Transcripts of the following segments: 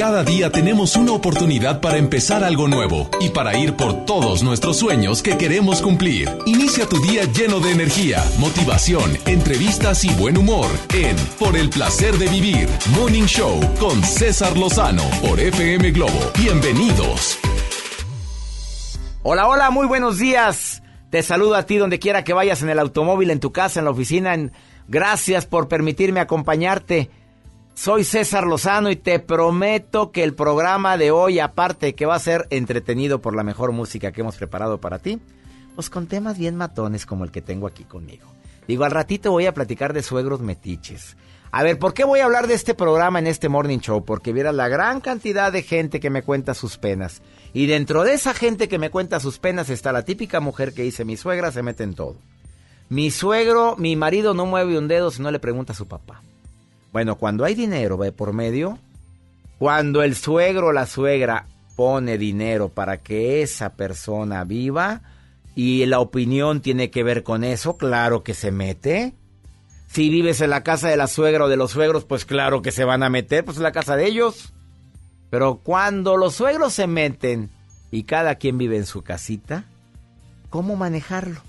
Cada día tenemos una oportunidad para empezar algo nuevo y para ir por todos nuestros sueños que queremos cumplir. Inicia tu día lleno de energía, motivación, entrevistas y buen humor en Por el placer de vivir, Morning Show con César Lozano por FM Globo. Bienvenidos. Hola, hola, muy buenos días. Te saludo a ti donde quiera que vayas, en el automóvil, en tu casa, en la oficina. En... Gracias por permitirme acompañarte. Soy César Lozano y te prometo que el programa de hoy, aparte que va a ser entretenido por la mejor música que hemos preparado para ti, pues con temas bien matones como el que tengo aquí conmigo. Digo, al ratito voy a platicar de suegros metiches. A ver, ¿por qué voy a hablar de este programa en este Morning Show? Porque viera la gran cantidad de gente que me cuenta sus penas. Y dentro de esa gente que me cuenta sus penas está la típica mujer que dice, mi suegra se mete en todo. Mi suegro, mi marido no mueve un dedo si no le pregunta a su papá. Bueno, cuando hay dinero ve por medio, cuando el suegro o la suegra pone dinero para que esa persona viva y la opinión tiene que ver con eso, claro que se mete. Si vives en la casa de la suegra o de los suegros, pues claro que se van a meter, pues es la casa de ellos. Pero cuando los suegros se meten y cada quien vive en su casita, ¿cómo manejarlo?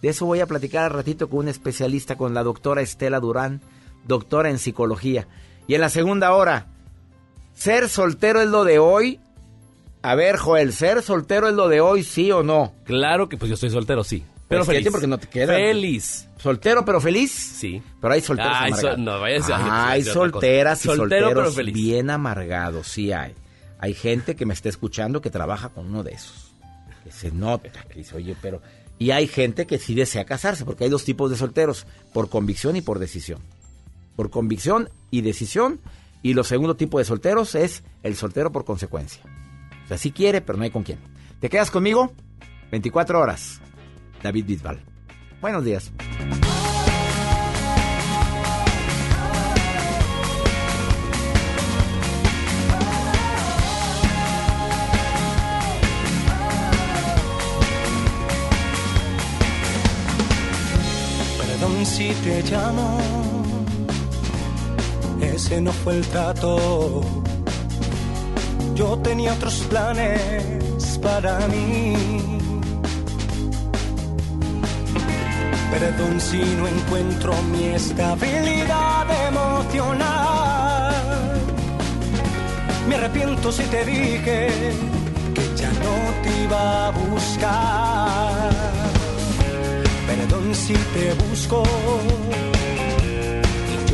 De eso voy a platicar al ratito con un especialista, con la doctora Estela Durán doctora en psicología. Y en la segunda hora, ¿ser soltero es lo de hoy? A ver, Joel, ¿ser soltero es lo de hoy, sí o no? Claro que pues yo estoy soltero, sí. Pero feliz. porque no te queda. Feliz. ¿Soltero pero feliz? Sí. Pero hay solteros Ay, amargados. no, vaya a ser- Ah, hay solteras y. Soltero, solteros pero feliz. bien amargados, sí hay. Hay gente que me está escuchando que trabaja con uno de esos. Que se nota, que dice, oye, pero... Y hay gente que sí desea casarse, porque hay dos tipos de solteros, por convicción y por decisión. Por convicción y decisión. Y lo segundo tipo de solteros es el soltero por consecuencia. O sea, sí quiere, pero no hay con quién. ¿Te quedas conmigo? 24 horas. David Bisbal. Buenos días. Perdón si te llamo, ese no fue el trato. Yo tenía otros planes para mí. Perdón si no encuentro mi estabilidad emocional. Me arrepiento si te dije que ya no te iba a buscar. Perdón si te busco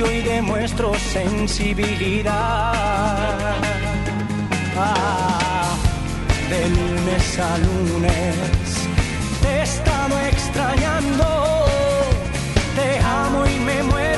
Hoy demuestro sensibilidad. Ah, de lunes a lunes te he estado extrañando. Te amo y me muero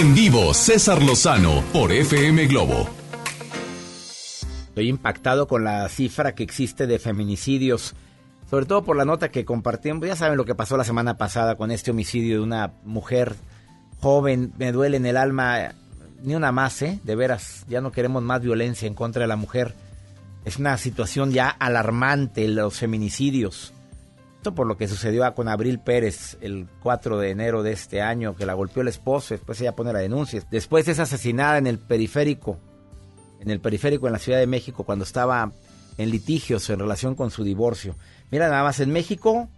En vivo, César Lozano por FM Globo. Estoy impactado con la cifra que existe de feminicidios, sobre todo por la nota que compartimos. Ya saben lo que pasó la semana pasada con este homicidio de una mujer joven. Me duele en el alma, ni una más, ¿eh? De veras, ya no queremos más violencia en contra de la mujer. Es una situación ya alarmante, los feminicidios. Por lo que sucedió con Abril Pérez el 4 de enero de este año, que la golpeó el esposo, después ella pone la denuncia. Después es asesinada en el periférico, en el periférico en la Ciudad de México, cuando estaba en litigios en relación con su divorcio. Mira, nada más, en México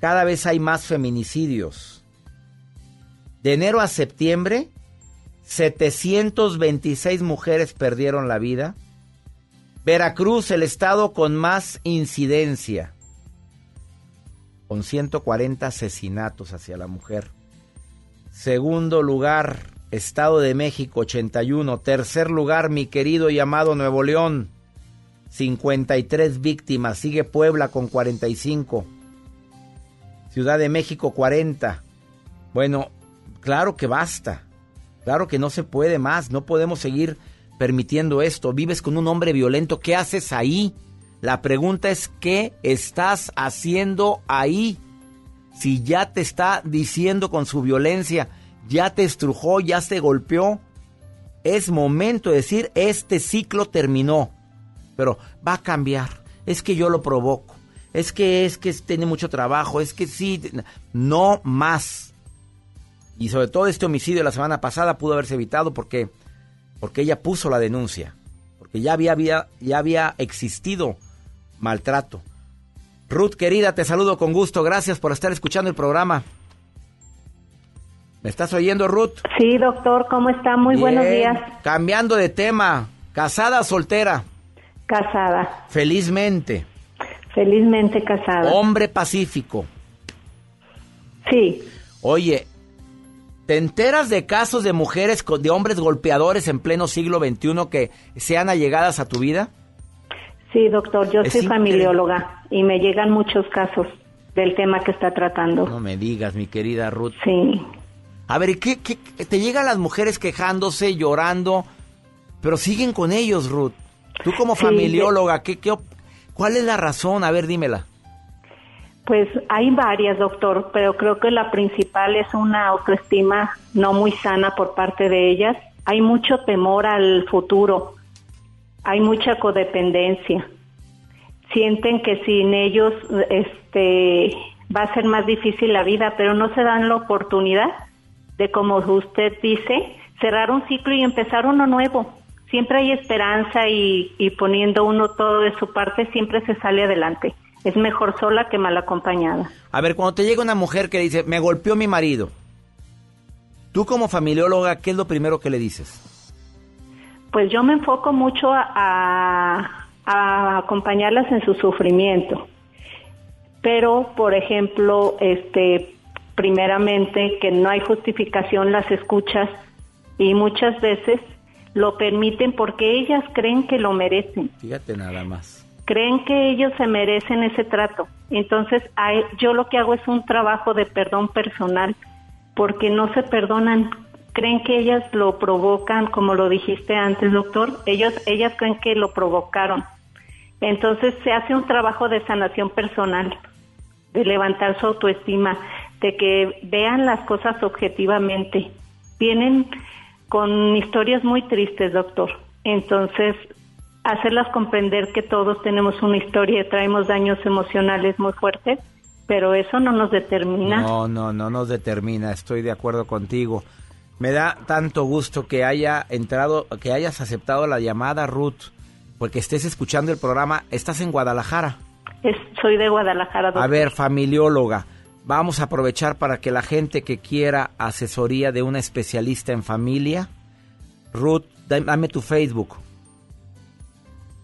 cada vez hay más feminicidios. De enero a septiembre, 726 mujeres perdieron la vida. Veracruz, el estado con más incidencia con 140 asesinatos hacia la mujer. Segundo lugar, Estado de México, 81. Tercer lugar, mi querido y amado Nuevo León, 53 víctimas. Sigue Puebla con 45. Ciudad de México, 40. Bueno, claro que basta. Claro que no se puede más. No podemos seguir permitiendo esto. Vives con un hombre violento. ¿Qué haces ahí? La pregunta es, ¿qué estás haciendo ahí? Si ya te está diciendo con su violencia, ya te estrujó, ya te golpeó, es momento de decir, este ciclo terminó. Pero va a cambiar. Es que yo lo provoco. Es que es que tiene mucho trabajo. Es que sí. No más. Y sobre todo este homicidio de la semana pasada pudo haberse evitado porque, porque ella puso la denuncia. Porque ya había, ya había existido maltrato. Ruth, querida, te saludo con gusto. Gracias por estar escuchando el programa. ¿Me estás oyendo, Ruth? Sí, doctor, ¿cómo está? Muy buenos días. Cambiando de tema, ¿casada o soltera? Casada. Felizmente. Felizmente casada. Hombre pacífico. Sí. Oye, ¿te enteras de casos de mujeres, de hombres golpeadores en pleno siglo XXI que sean allegadas a tu vida? Sí, doctor, yo soy familióloga y me llegan muchos casos del tema que está tratando. No me digas, mi querida Ruth. Sí. A ver, ¿qué, qué, te llegan las mujeres quejándose, llorando, pero siguen con ellos, Ruth? Tú como familióloga, ¿qué, qué, ¿cuál es la razón? A ver, dímela. Pues hay varias, doctor, pero creo que la principal es una autoestima no muy sana por parte de ellas. Hay mucho temor al futuro hay mucha codependencia. Sienten que sin ellos este va a ser más difícil la vida, pero no se dan la oportunidad de como usted dice, cerrar un ciclo y empezar uno nuevo. Siempre hay esperanza y, y poniendo uno todo de su parte siempre se sale adelante. Es mejor sola que mal acompañada. A ver, cuando te llega una mujer que dice, me golpeó mi marido, tú como familióloga, ¿qué es lo primero que le dices? Pues yo me enfoco mucho a, acompañarlas en su sufrimiento. Pero, por ejemplo, este, primeramente que no hay justificación las escuchas y muchas veces lo permiten porque ellas creen que lo merecen. Fíjate nada más. Creen que ellos se merecen ese trato. Entonces, yo lo que hago es un trabajo de perdón personal porque no se perdonan creen que ellas lo provocan, como lo dijiste antes, doctor, ellos, ellas creen que lo provocaron. Entonces se hace un trabajo de sanación personal, de levantar su autoestima, de que vean las cosas objetivamente. Vienen con historias muy tristes, doctor. Entonces, hacerlas comprender que todos tenemos una historia y traemos daños emocionales muy fuertes, pero eso no nos determina. No, no, no nos determina, estoy de acuerdo contigo. Me da tanto gusto que haya entrado, que hayas aceptado la llamada, Ruth, porque estés escuchando el programa. Estás en Guadalajara. soy de Guadalajara. A ver, familióloga, vamos a aprovechar para que la gente que quiera asesoría de una especialista en familia, Ruth, dame tu Facebook.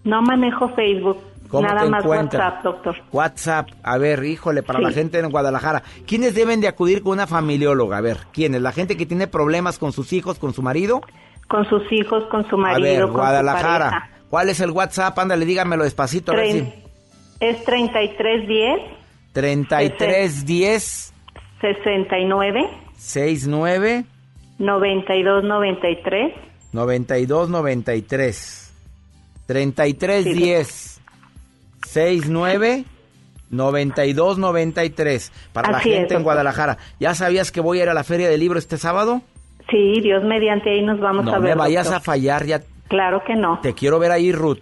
No manejo Facebook. Nada más WhatsApp, doctor. WhatsApp, a ver, híjole, para la gente en Guadalajara. ¿Quiénes deben de acudir con una familióloga? A ver, ¿quiénes? ¿La gente que tiene problemas con sus hijos, con su marido? Con sus hijos, con su marido, a ver, Guadalajara. ¿Cuál es el WhatsApp? Ándale, dígamelo despacito. A ver si... Es 3310. 3310. 69. 69. 9293 9293 3310 69 9293 para la es, gente en. Guadalajara. ¿Ya sabías que voy a ir a la Feria del Libro este sábado? Sí, Dios mediante ahí nos vamos no a ver. me vayas doctor. a fallar, ya Claro que no. te quiero ver ahí, Ruth.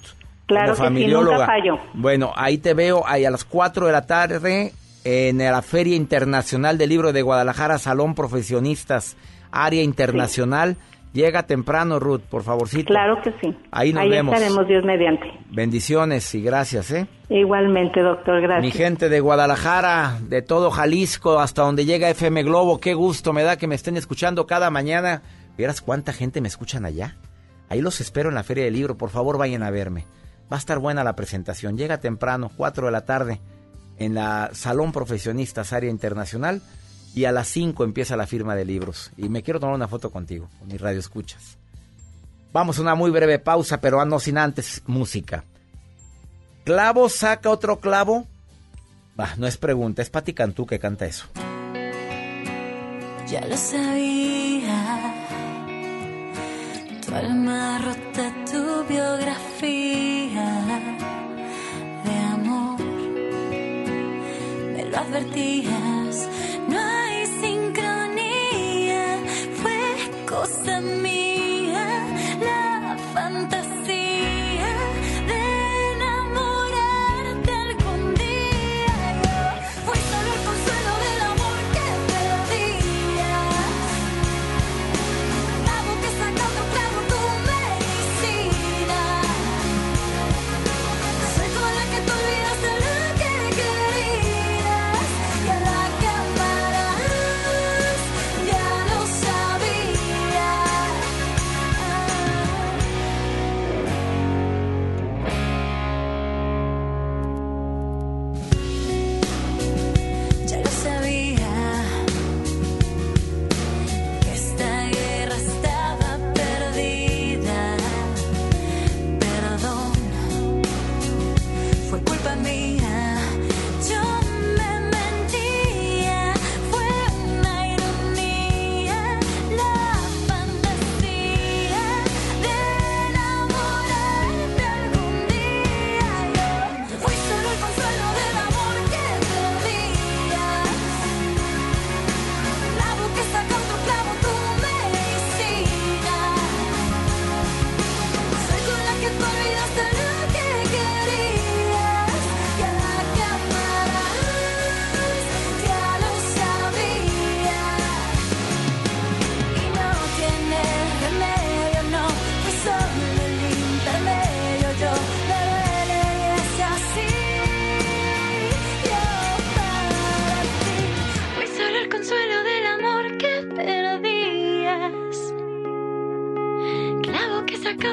Claro como que sí, nunca fallo. Bueno, ahí te veo ahí a las 4 de la tarde en la Feria Internacional del Libro de Guadalajara, Salón Profesionistas, área internacional. Llega temprano, Ruth, por favorcito. Claro que sí. Ahí nos vemos. estaremos Dios mediante. Bendiciones y gracias, ¿eh? Igualmente, doctor, gracias. Mi gente de Guadalajara, de todo Jalisco, hasta donde llega FM Globo, qué gusto me da que me estén escuchando cada mañana. ¿Vieras cuánta gente me escuchan allá? Ahí los espero en la Feria del Libro, por favor vayan a verme. Va a estar buena la presentación. Llega temprano, 4 de la tarde, en la Salón Profesionistas Área Internacional, y a las 5 empieza la firma de libros. Y me quiero tomar una foto contigo, con mis radio escuchas. Vamos a una muy breve pausa, pero no sin antes música. ¿Clavo saca otro clavo? Bah, no es pregunta, es Pati Cantú que canta eso. Ya lo sabía. Tu alma rota, tu biografía de amor. Me lo advertías. Fue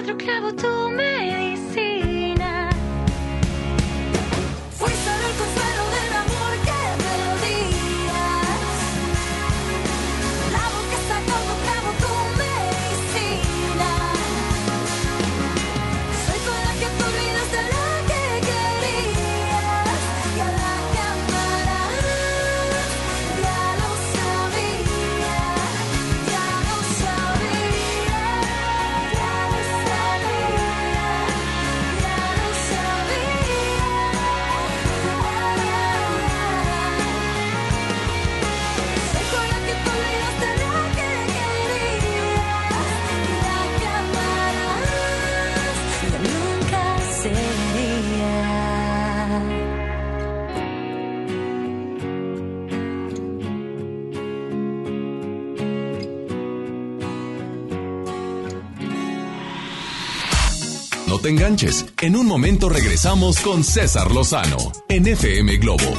que saca otro No te enganches. En un momento regresamos con César Lozano en FM Globo.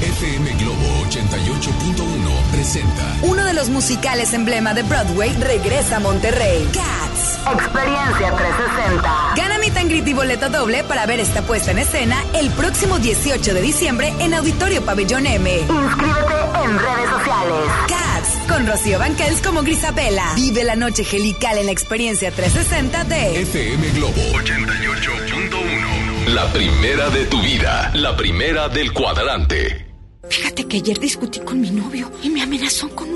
FM Globo 88.1 presenta Uno de los musicales emblema de Broadway regresa a Monterrey. Cats. Experiencia 360. Gana mi tangrit y boleto doble para ver esta puesta en escena el próximo 18 de diciembre en Auditorio Pabellón M. Inscríbete en redes sociales. Cats, con Rocío Banquels como Grisabela. Vive la noche gelical en la experiencia 360 de FM Globo 88.1. La primera de tu vida, la primera del cuadrante. Fíjate que ayer discutí con mi novio y me amenazó con un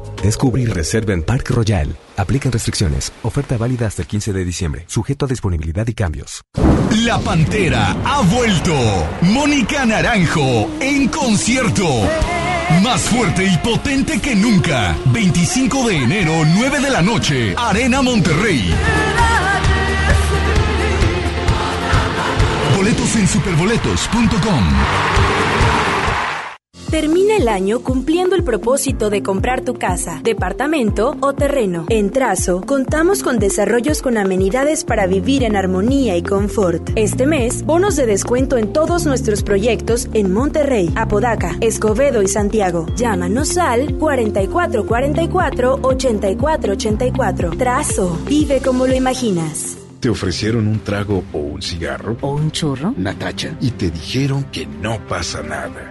Descubre y reserva en Park Royal. Aplican restricciones. Oferta válida hasta el 15 de diciembre. Sujeto a disponibilidad y cambios. La Pantera ha vuelto. Mónica Naranjo en concierto. Más fuerte y potente que nunca. 25 de enero, 9 de la noche. Arena Monterrey. Boletos en superboletos.com. Termina el año cumpliendo el propósito de comprar tu casa, departamento o terreno. En Trazo, contamos con desarrollos con amenidades para vivir en armonía y confort. Este mes, bonos de descuento en todos nuestros proyectos en Monterrey, Apodaca, Escobedo y Santiago. Llámanos al 4444-8484. Trazo, vive como lo imaginas. ¿Te ofrecieron un trago o un cigarro? ¿O un churro? Natacha. Y te dijeron que no pasa nada.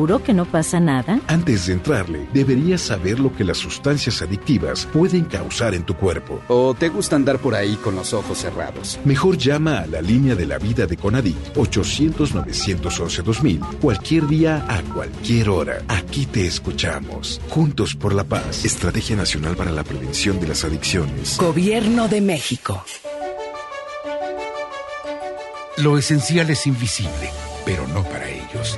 que no pasa nada? Antes de entrarle, deberías saber lo que las sustancias adictivas pueden causar en tu cuerpo. ¿O te gusta andar por ahí con los ojos cerrados? Mejor llama a la línea de la vida de Conadic 800-911-2000 cualquier día a cualquier hora. Aquí te escuchamos. Juntos por la paz. Estrategia Nacional para la Prevención de las Adicciones. Gobierno de México. Lo esencial es invisible, pero no para ellos.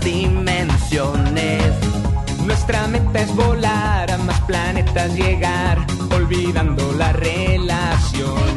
Dimensiones. Nuestra meta es volar a más planetas llegar, olvidando las relaciones.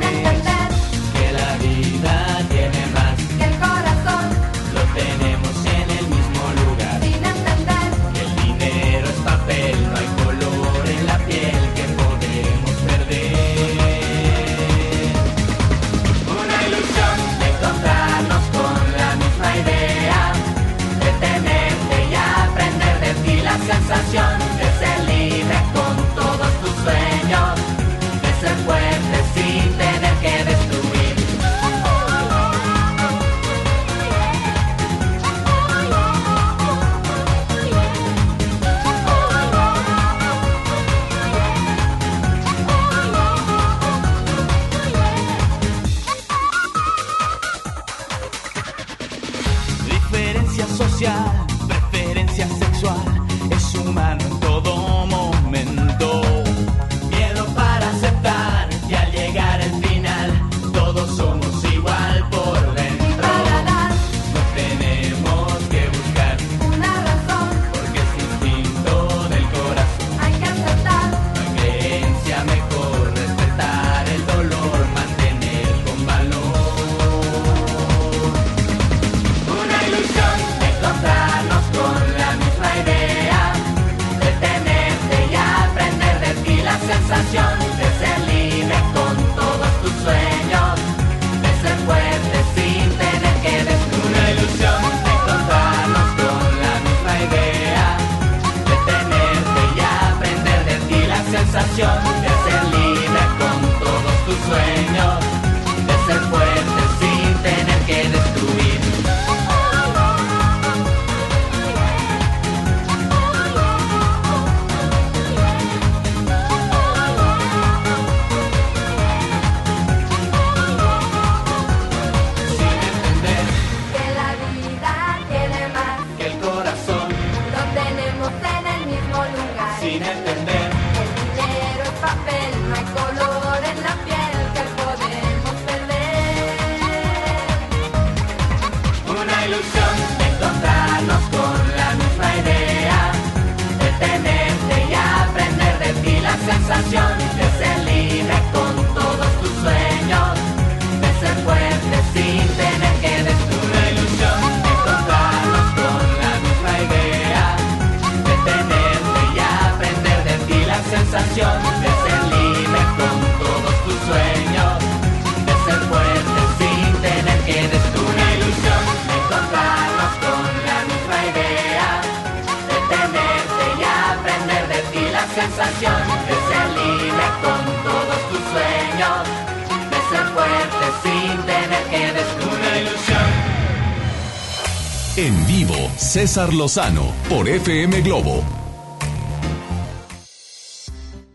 Lozano por FM Globo.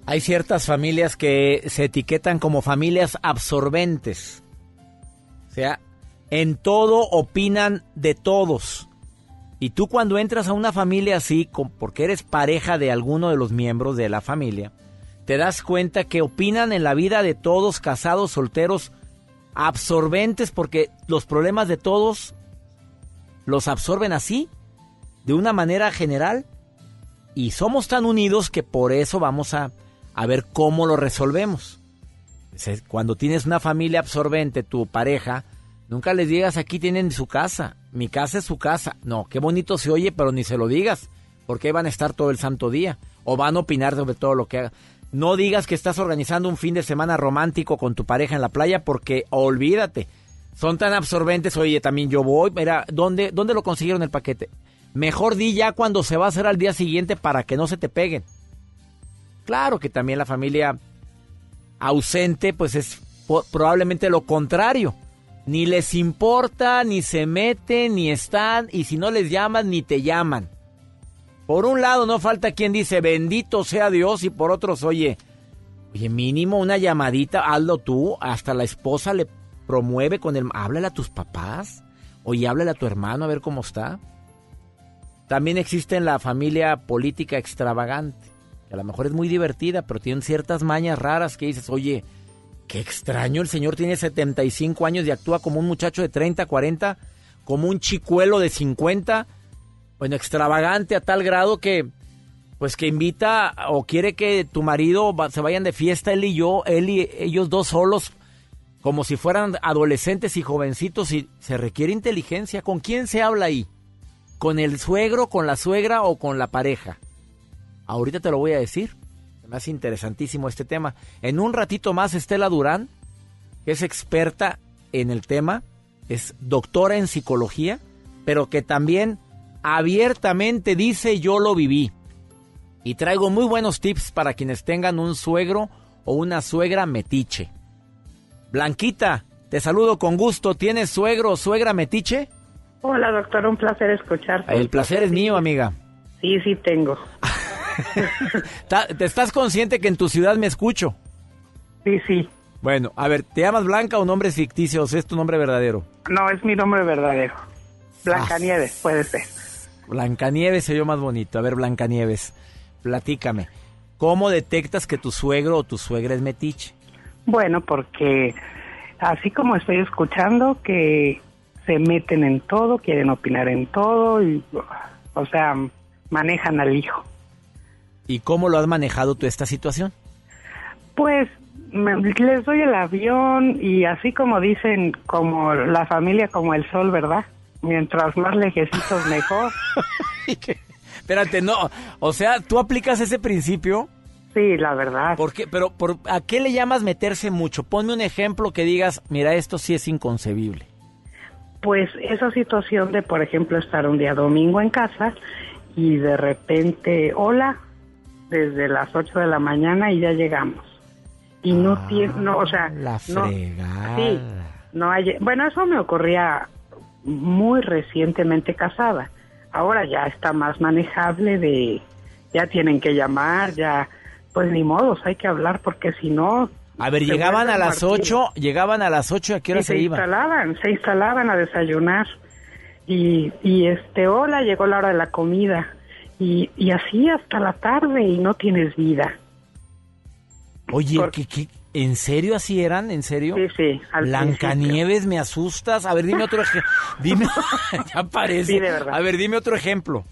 Hay ciertas familias que se etiquetan como familias absorbentes. O sea, en todo opinan de todos. Y tú cuando entras a una familia así, porque eres pareja de alguno de los miembros de la familia, te das cuenta que opinan en la vida de todos, casados, solteros, absorbentes, porque los problemas de todos los absorben así, de una manera general. Y somos tan unidos que por eso vamos a, a ver cómo lo resolvemos. Cuando tienes una familia absorbente, tu pareja, nunca les digas aquí tienen su casa, mi casa es su casa. No, qué bonito se oye, pero ni se lo digas, porque van a estar todo el santo día o van a opinar sobre todo lo que haga. No digas que estás organizando un fin de semana romántico con tu pareja en la playa porque olvídate. Son tan absorbentes, oye, también yo voy. Mira, ¿dónde, ¿dónde lo consiguieron el paquete? Mejor di ya cuando se va a hacer al día siguiente para que no se te peguen. Claro que también la familia ausente, pues es probablemente lo contrario. Ni les importa, ni se meten, ni están, y si no les llaman, ni te llaman. Por un lado no falta quien dice bendito sea Dios y por otros, oye, oye, mínimo una llamadita, hazlo tú, hasta la esposa le promueve con el... Háblale a tus papás, oye, háblale a tu hermano a ver cómo está. También existe en la familia política extravagante, que a lo mejor es muy divertida, pero tienen ciertas mañas raras que dices, oye, qué extraño, el señor tiene 75 años y actúa como un muchacho de 30, 40, como un chicuelo de 50. bueno, extravagante a tal grado que, pues que invita o quiere que tu marido se vayan de fiesta, él y yo, él y ellos dos solos, como si fueran adolescentes y jovencitos y se requiere inteligencia. ¿Con quién se habla ahí? ¿Con el suegro, con la suegra o con la pareja? Ahorita te lo voy a decir. Me hace interesantísimo este tema. En un ratito más, Estela Durán, que es experta en el tema, es doctora en psicología, pero que también abiertamente dice yo lo viví. Y traigo muy buenos tips para quienes tengan un suegro o una suegra metiche. Blanquita, te saludo con gusto. ¿Tienes suegro o suegra metiche? Hola, doctor, un placer escucharte. El placer es mío, amiga. Sí, sí tengo. ¿Te estás consciente que en tu ciudad me escucho? Sí, sí. Bueno, a ver, ¿te llamas Blanca o nombre ficticio o es tu nombre verdadero? No, es mi nombre verdadero. Blancanieves, puede ser. Blancanieves se oyó más bonito. A ver, Blancanieves, platícame. ¿Cómo detectas que tu suegro o tu suegra es metiche? Bueno, porque así como estoy escuchando que se meten en todo, quieren opinar en todo y, o sea, manejan al hijo. ¿Y cómo lo has manejado tú esta situación? Pues me- les doy el avión y así como dicen, como la familia como el sol, ¿verdad? Mientras más lejecitos mejor. Espérate, no. O sea, ¿tú aplicas ese principio? Sí, la verdad. ¿Por qué? Pero, por, ¿a qué le llamas meterse mucho? Ponme un ejemplo que digas, mira, esto sí es inconcebible. Pues esa situación de, por ejemplo, estar un día domingo en casa y de repente, hola, desde las 8 de la mañana y ya llegamos. Y no tiene, no, o sea, Ah, La no, sí, no hay, bueno, eso me ocurría muy recientemente casada. Ahora ya está más manejable de, ya tienen que llamar, ya, pues ni modos, hay que hablar porque si no... A ver, se llegaban a las. 8, llegaban a las 8, ¿a qué hora Y se, se iban? instalaban, se instalaban a desayunar. Y, y este, hola, llegó la hora de la comida. Y, y así hasta la tarde y no tienes vida. Oye, ¿qué, qué? en serio así eran? ¿En serio? Sí, sí. Blancanieves, me asustas. A ver, dime otro ejemplo. Dime, ya parece. Sí, de verdad. A ver, dime otro ejemplo.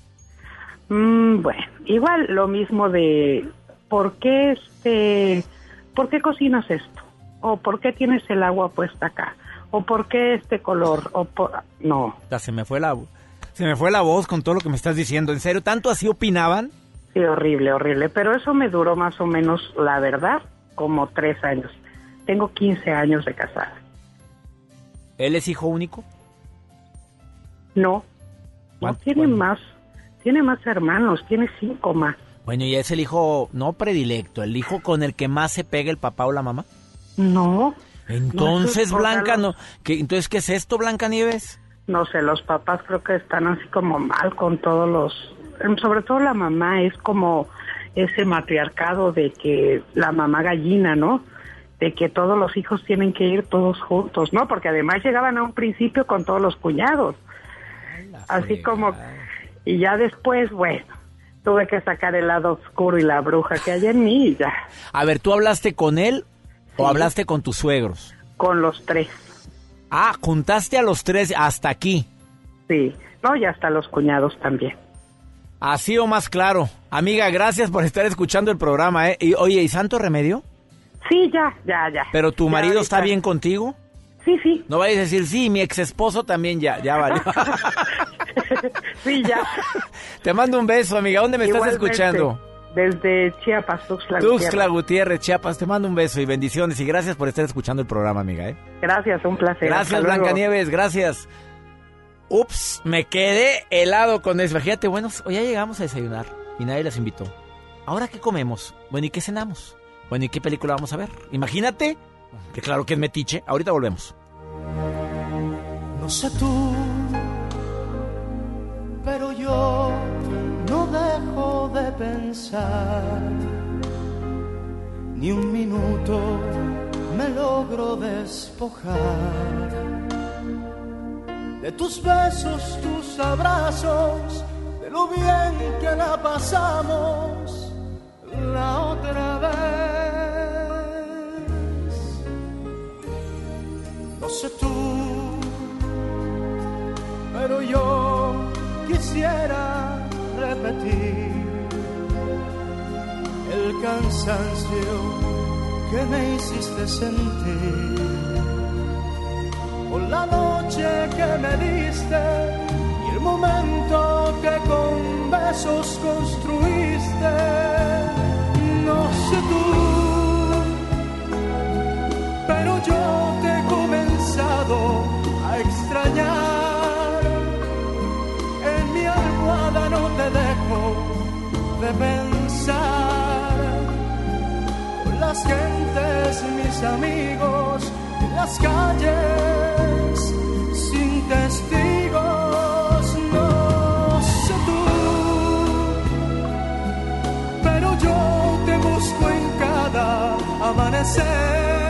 Mm, bueno, igual lo mismo de ¿por qué este por qué cocinas esto? o ¿por qué tienes el agua puesta acá? o ¿por qué este color? o por... no, Ya se me fue la se me fue la voz con todo lo que me estás diciendo. ¿En serio tanto así opinaban? sí, horrible, horrible, pero eso me duró más o menos, la verdad, como tres años. Tengo 15 años de casada. ¿Él es hijo único? No, no ¿Cuánto- tiene más, tiene más hermanos, tiene cinco más. Bueno, y es el hijo no predilecto, el hijo con el que más se pega el papá o la mamá. No. Entonces, No, Blanca, no, ¿qué, entonces qué es esto, Blanca Nieves? no sé, los papás creo que están así como mal con todos los, sobre todo la mamá es como ese matriarcado de que la mamá gallina, ¿no? De que todos los hijos tienen que ir todos juntos, ¿no? Porque además llegaban a un principio con todos los cuñados. Así como, y ya después, bueno, tuve que sacar el lado oscuro y la bruja que hay en mí y ya, A ver, ¿tú hablaste con él o hablaste con tus suegros? con los tres. Ah, juntaste a los tres hasta aquí. Sí, no, y hasta los cuñados también. Así o más claro. Amiga, gracias por estar escuchando el programa, ¿eh? Y, oye, ¿y Santo Remedio? Sí, ya, ya, ya. ¿Pero tu Ya marido ahorita- está bien contigo? Sí, sí. No vayas a decir, sí, mi ex esposo también ya, ya vale. sí, ya. Te mando un beso, amiga. ¿Dónde me estás escuchando? Desde Chiapas, Tuxtla Tuxtla Gutiérrez. Gutiérrez, Chiapas. Te mando un beso y bendiciones. Y gracias por estar escuchando el programa, amiga, ¿eh? Gracias, un placer. Gracias. Blancanieves, gracias. Ups, me quedé helado con eso. Fíjate, bueno, hoy ya llegamos a desayunar y nadie las invitó. ¿Ahora qué comemos? Bueno, ¿y qué cenamos? Bueno, ¿y qué película vamos a ver? Imagínate, que claro que es metiche. Ahorita volvemos. No sé tú, pero yo no dejo de pensar. Ni un minuto me logro despojar de tus besos, tus abrazos, de lo bien que la pasamos la otra vez. Sé tú, pero yo quisiera repetir el cansancio que me hiciste sentir. Por la noche que me diste y el momento que con besos construiste. No sé tú, pero yo te a extrañar. En mi almohada no te dejo de pensar. Con las gentes, mis amigos, en las calles, sin testigos, no sé tú. Pero yo te busco en cada amanecer.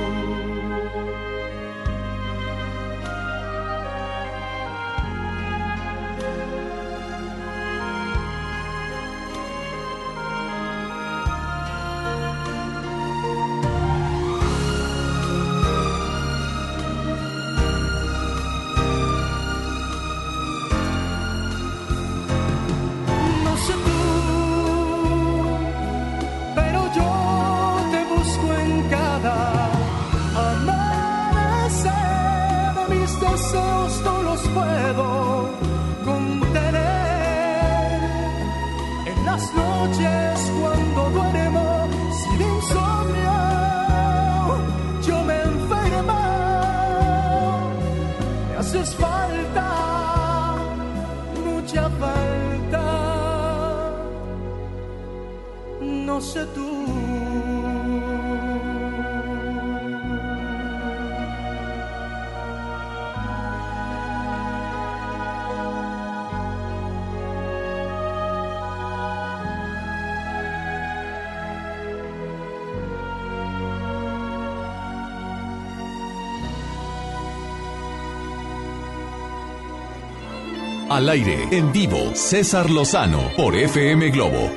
Al aire, en vivo, César Lozano por FM Globo.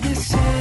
Te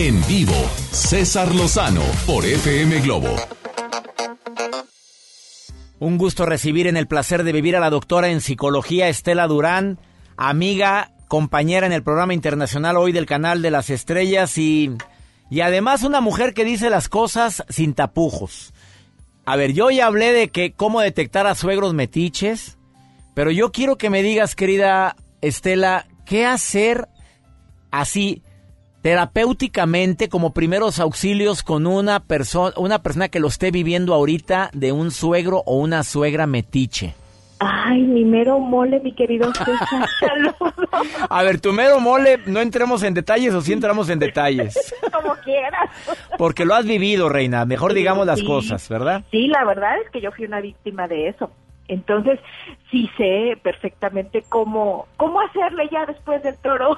En vivo, César Lozano por FM Globo. Un gusto recibir en el placer de vivir a la doctora en psicología Estela Durán, amiga, compañera en el programa internacional hoy del canal de las estrellas y, y además una mujer que dice las cosas sin tapujos. A ver, yo ya hablé de que cómo detectar a suegros metiches, pero yo quiero que me digas, querida Estela, qué hacer así terapéuticamente como primeros auxilios con una persona una persona que lo esté viviendo ahorita de un suegro o una suegra metiche. Ay, mi mero mole, mi querido César. A ver, tu mero mole, no entremos en detalles o sí entramos en detalles. Como quieras. Porque lo has vivido, reina. Mejor Sí, digamos las sí. cosas, ¿verdad? Sí, la verdad es que yo fui una víctima de eso. Entonces, sí sé perfectamente cómo, cómo hacerle ya después del toro.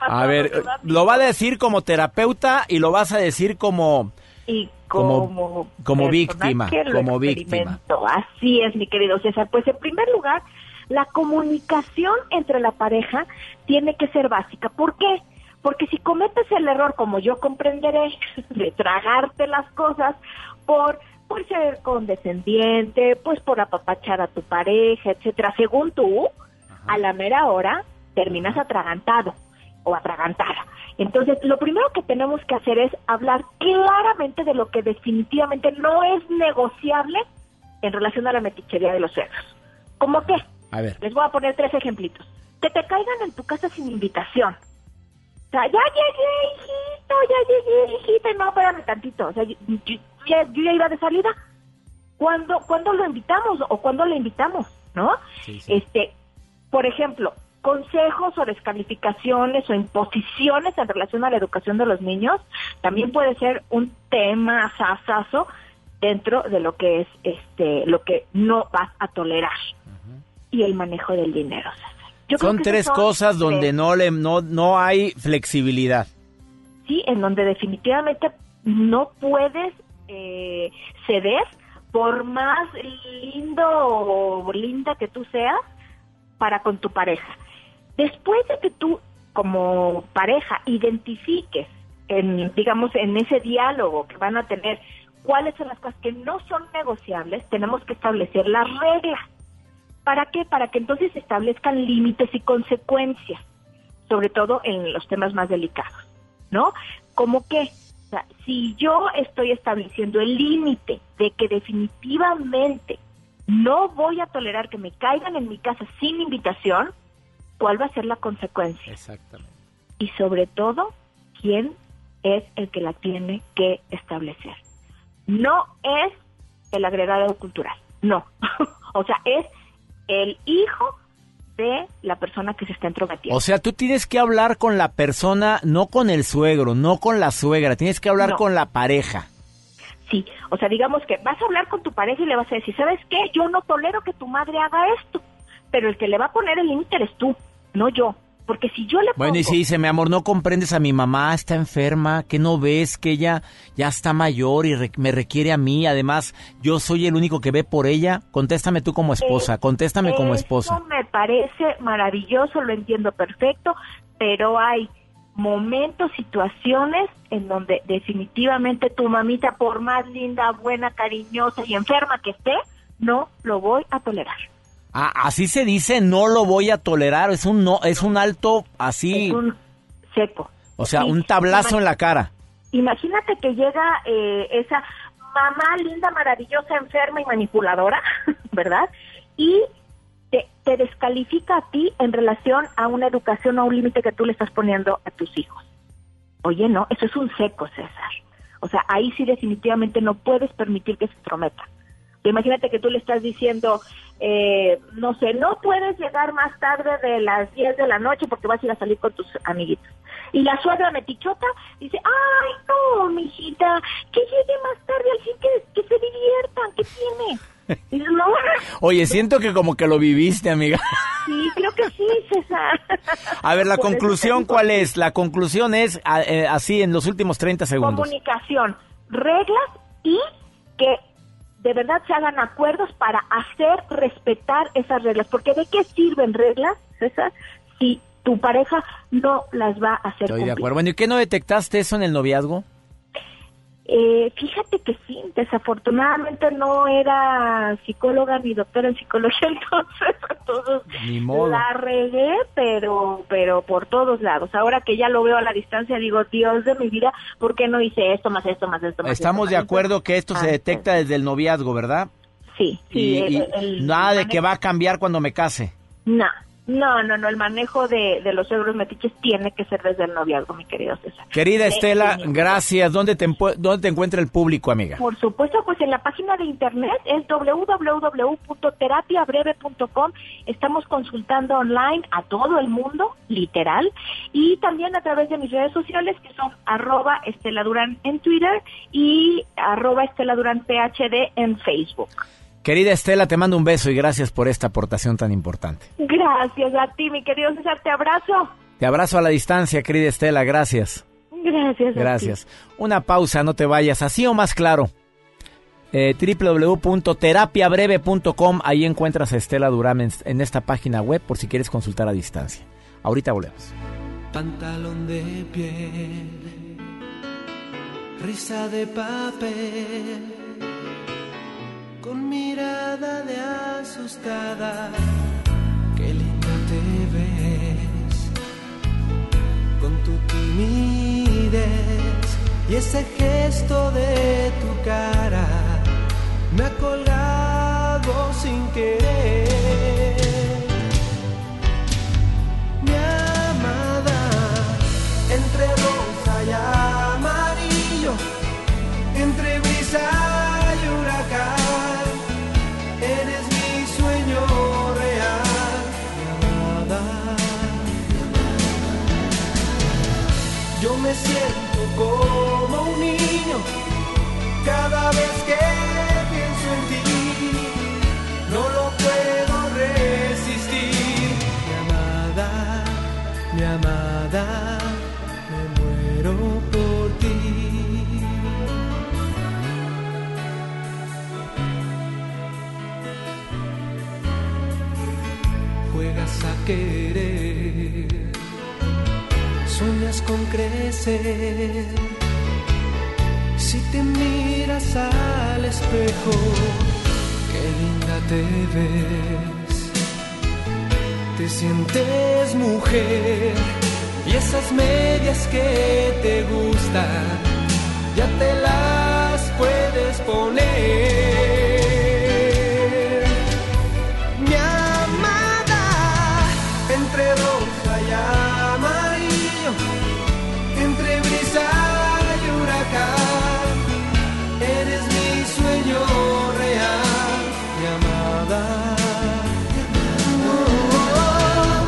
A ver, lo va a decir como terapeuta y lo vas a decir como Y Como- como, víctima, como víctima. Así es, mi querido César. Pues en primer lugar, la comunicación entre la pareja tiene que ser básica. ¿Por qué? Porque si cometes el error, como yo comprenderé, de tragarte las cosas por por ser condescendiente, pues por apapachar a tu pareja, etcétera, según tú, a la mera hora terminas atragantado o atragantada. Entonces, lo primero que tenemos que hacer es hablar claramente de lo que definitivamente no es negociable en relación a la metichería de los suegros. ¿Cómo qué? A ver. Les voy a poner tres ejemplitos. Que te caigan en tu casa sin invitación. O sea, ya llegué, hijito, ya llegué, hijita. No, espérame tantito. O sea, yo, yo- ya, yo ya iba de salida. ¿Cuándo, ¿Cuándo lo invitamos o cuándo le invitamos? ¿No? Este, por ejemplo, consejos o descalificaciones o imposiciones en relación a la educación de los niños también puede ser un tema sasazo dentro de lo que es este lo que no vas a tolerar y el manejo del dinero. Yo Son tres son cosas donde tres. no le no no hay flexibilidad. sí, en donde definitivamente no puedes eh, ceder por más lindo o linda que tú seas para con tu pareja. Después de que tú como pareja identifiques en digamos en ese diálogo que van a tener cuáles son las cosas que no son negociables, tenemos que establecer las reglas. ¿Para qué? Para que entonces se establezcan límites y consecuencias, sobre todo en los temas más delicados, ¿no? Como que, o sea, si yo estoy estableciendo el límite de que definitivamente no voy a tolerar que me caigan en mi casa sin invitación, ¿cuál va a ser la consecuencia? Exactamente. Y sobre todo, ¿quién es el que la tiene que establecer? No es el agregado cultural, no. o sea, es el hijo de la persona que se está entrometiendo. O sea, tú tienes que hablar con la persona, no con el suegro, no con la suegra, tienes que hablar No. con la pareja. Sí, o sea, digamos que vas a hablar con tu pareja y le vas a decir, ¿sabes qué? Yo no tolero que tu madre haga esto, pero el que le va a poner el límite eres tú, no yo. Porque si yo le Bueno, y pongo- si dice, mi amor, no comprendes a mi mamá, está enferma, que no ves que ella ya está mayor y re- me requiere a mí, además yo soy el único que ve por ella, contéstame tú como esposa, contéstame como Eso esposa. me parece maravilloso, lo entiendo perfecto, pero hay momentos, situaciones en donde definitivamente tu mamita, por más linda, buena, cariñosa y enferma que esté, no lo voy a tolerar. Ah, así se dice, no lo voy a tolerar, es un no, es un alto así, Es un seco. o sea, sí, un tablazo en la cara. Imagínate que llega eh, esa mamá linda, maravillosa, enferma y manipuladora, ¿verdad? Y te, te descalifica a ti en relación a una educación o a un límite que tú le estás poniendo a tus hijos. Oye, no, eso es un seco, César. O sea, ahí sí definitivamente no puedes permitir que se entrometa. Imagínate que tú le estás diciendo, eh, no sé, no puedes llegar más tarde de las 10 de la noche porque vas a ir a salir con tus amiguitos. Y la suegra metichota dice, ay, no, mijita, que llegue más tarde, al fin que, que se diviertan, ¿qué tiene? No, Oye, siento que como que lo viviste, amiga. sí, creo que sí, César. A ver, la Por conclusión, ¿cuál es? La conclusión es eh, así en los últimos 30 segundos. Comunicación, reglas y que de verdad se hagan acuerdos para hacer respetar esas reglas. Porque ¿de qué sirven reglas, César? Si tu pareja no las va a hacer Estoy de acuerdo. Bueno, ¿y qué no detectaste eso en el noviazgo? Eh, fíjate que sí, desafortunadamente no era psicóloga ni doctora en psicología, entonces, modo. la regué, pero, pero por todos lados. Ahora que ya lo veo a la distancia, digo, Dios de mi vida, ¿por qué no hice esto, más esto, más esto, más Estamos esto, de más esto? acuerdo que esto se detecta desde el noviazgo, ¿verdad? Sí, sí. Y, el- y el- nada de que va a cambiar cuando me case. No, no, no, no, el manejo de, de los euros metiches tiene que ser desde el noviazgo, mi querido César. Querida Eh, Estela, sí, gracias. ¿Dónde te, ¿Dónde te encuentra el público, amiga? Por supuesto, pues en la página de internet es www.terapiabreve.com. Estamos consultando online a todo el mundo, literal, y también a través de mis redes sociales que son arroba Estela Durán en Twitter y arroba Estela Durán PhD en Facebook. Querida Estela, te mando un beso y gracias por esta aportación tan importante. Gracias a ti, mi querido César, te abrazo. Te abrazo a la distancia, querida Estela, gracias. Gracias. a ti. Gracias. Una pausa, no te vayas, así o más claro. Eh, www.terapiabreve.com, ahí encuentras a Estela Durán en, en esta página web por si quieres consultar a distancia. Ahorita volvemos. Pantalón de piel, risa de papel, con mirada de asustada, qué linda te ves, con tu timidez y ese gesto de tu cara, me ha colgado sin querer. Mi amada, entre rosa y amarillo, entre brisa por ti. Juegas a querer, sueñas con crecer. Si te miras al espejo, qué linda te ves. Te sientes mujer y esas medias que te gustan, ya te las puedes poner. Mi amada, entre rosa y amarillo, entre brisa y huracán, eres mi sueño real, mi amada. Oh,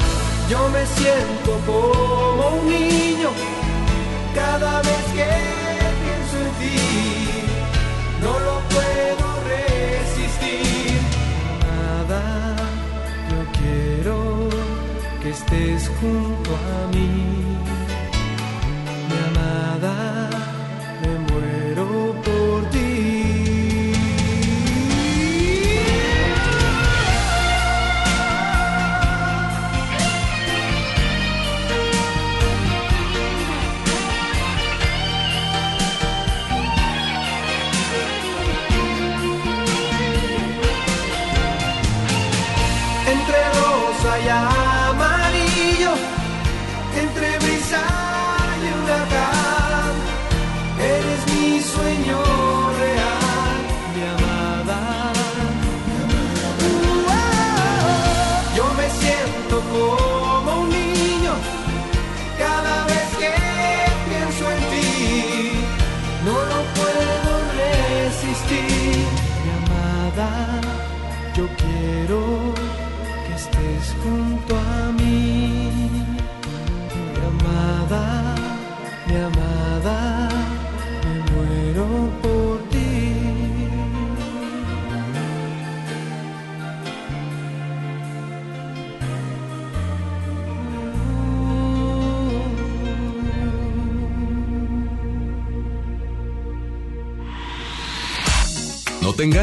yo me siento como junto a mí.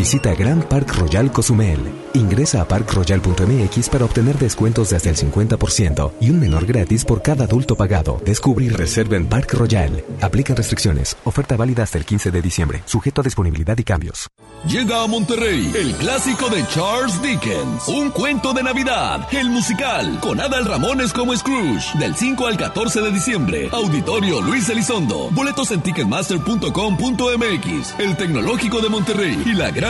Visita Grand Park Royal Cozumel. Ingresa a parkroyal.mx para obtener descuentos de hasta el 50% y un menor gratis por cada adulto pagado. Descubre y reserva en Park Royal. Aplican restricciones. Oferta válida hasta el 15 de diciembre. Sujeto a disponibilidad y cambios. Llega a Monterrey el clásico de Charles Dickens, Un cuento de Navidad, el musical, con Adal Ramones como Scrooge, del 5 al 14 de diciembre. Auditorio Luis Elizondo. Boletos en ticketmaster.com.mx. El Tecnológico de Monterrey y la gran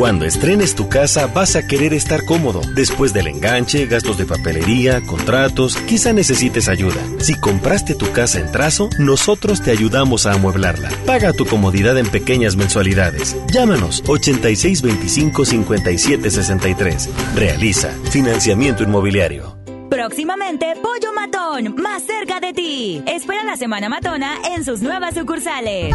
Cuando estrenes tu casa vas a querer estar cómodo. Después del enganche, gastos de papelería, contratos, quizá necesites ayuda. Si compraste tu casa en trazo, nosotros te ayudamos a amueblarla. Paga tu comodidad en pequeñas mensualidades. Llámanos 8625-5763. Realiza financiamiento inmobiliario. Próximamente, Pollo Matón, más cerca de ti. Espera la Semana Matona en sus nuevas sucursales.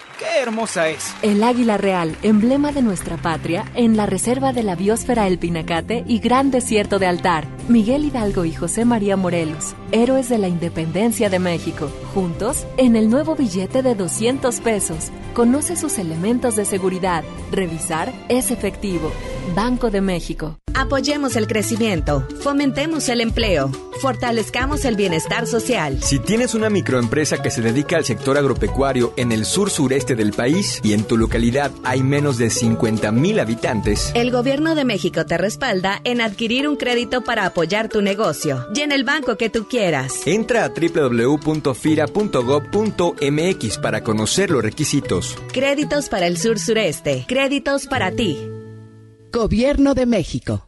¡Qué hermosa es! El águila real, emblema de nuestra patria, en la reserva de la biosfera El Pinacate y Gran Desierto de Altar. Miguel Hidalgo y José María Morelos, héroes de la independencia de México. Juntos, en el nuevo billete de 200 pesos. Conoce sus elementos de seguridad. Revisar es efectivo. Banco de México. Apoyemos el crecimiento, fomentemos el empleo, fortalezcamos el bienestar social. Si tienes una microempresa que se dedica al sector agropecuario en el sur sureste del país y en tu localidad hay menos de 50 mil habitantes, El gobierno de México te respalda en adquirir un crédito para apoyar tu negocio y en el banco que tú quieras. entra a www.fira.gov.mx para conocer los requisitos. Créditos para el sur sureste, créditos para ti. Gobierno de México.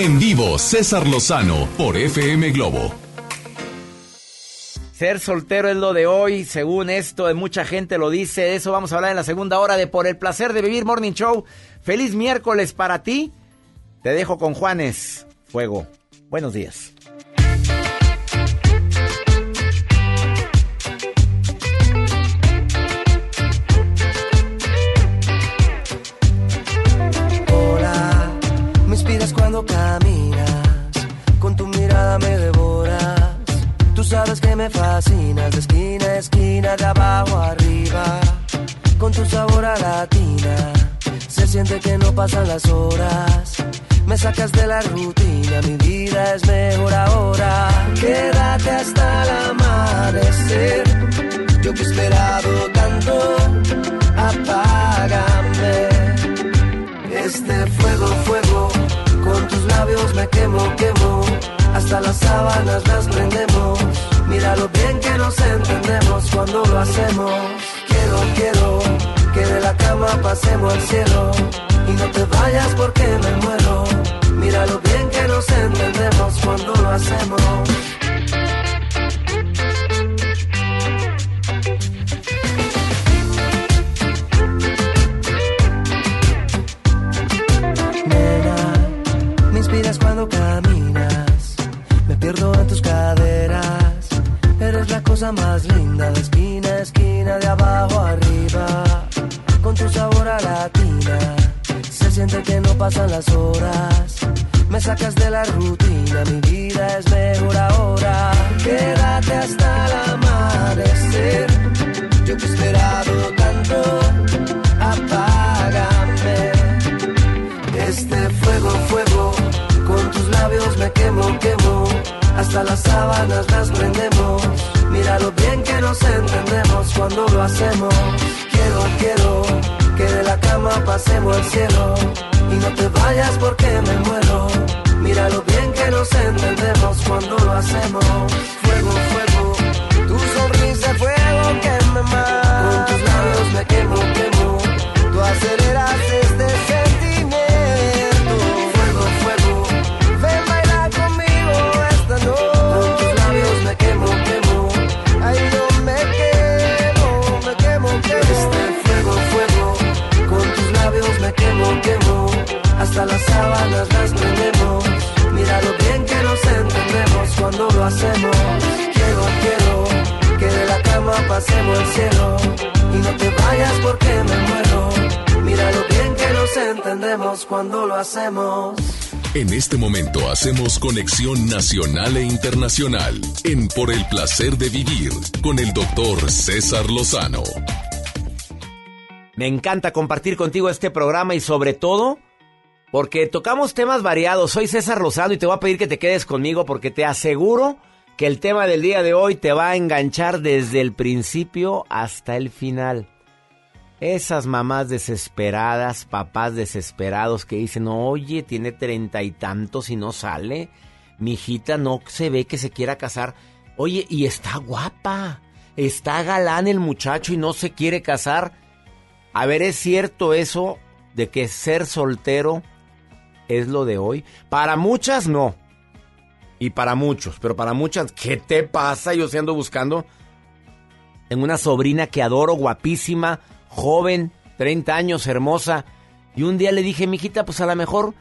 En vivo, César Lozano por FM Globo. Ser soltero es lo de hoy, según esto, mucha gente lo dice. Eso vamos a hablar en la segunda hora de Por el placer de vivir Morning Show. Feliz miércoles para ti. Te dejo con Juanes. Fuego. Buenos días. Me fascinas, de esquina a esquina, de abajo arriba, con tu sabor a latina. Se siente que no pasan las horas, me sacas de la rutina, mi vida es mejor ahora. Quédate hasta el amanecer, yo que he esperado tanto, apágame. Este fuego, fuego, con tus labios me quemo, quemo. Hasta las sábanas las prendemos. Mira lo bien que nos entendemos cuando lo hacemos. Quiero, quiero que de la cama pasemos al cielo. Y no te vayas porque me muero. Mira lo bien que nos entendemos cuando lo hacemos. Cosa más linda de esquina a esquina, de abajo arriba. Con tu sabor a latina, se siente que no pasan las horas. Me sacas de la rutina, mi vida es mejor ahora. Quédate hasta el amanecer. Yo que he esperado tanto, apágame. Este fuego, fuego, con tus labios me quemo, quemo, hasta las sábanas las prendemos. Mira lo bien que nos entendemos cuando lo hacemos. Quiero, quiero que de la cama pasemos al cielo y no te vayas porque me muero. Mira lo bien que nos entendemos cuando lo hacemos. Fuego, fuego, tu sonrisa, fuego que me mata. Con tus labios me quemo, quemo, tú aceleras quemo, hasta las sábanas las prendemos. Mira lo bien que nos entendemos cuando lo hacemos. Quiero, quiero que de la cama pasemos al cielo y no te vayas porque me muero. Mira lo bien que nos entendemos cuando lo hacemos. En este momento hacemos conexión nacional e internacional en Por el placer de vivir con el doctor César Lozano. Me encanta compartir contigo este programa y sobre todo porque tocamos temas variados. Soy César Lozano y te voy a pedir que te quedes conmigo porque te aseguro que el tema del día de hoy te va a enganchar desde el principio hasta el final. Esas mamás desesperadas, papás desesperados que dicen, oye, tiene treinta y tantos y no sale. Mi hijita no se ve que se quiera casar. Oye, y está guapa. Está galán el muchacho y no se quiere casar. A ver, ¿es cierto eso de que ser soltero es lo de hoy? Para muchas no. Y para muchos, pero para muchas, ¿qué te pasa? Yo se ando buscando. Tengo una sobrina que adoro, guapísima, joven, 30 años, hermosa. Y un día le dije, mijita, pues a lo mejor,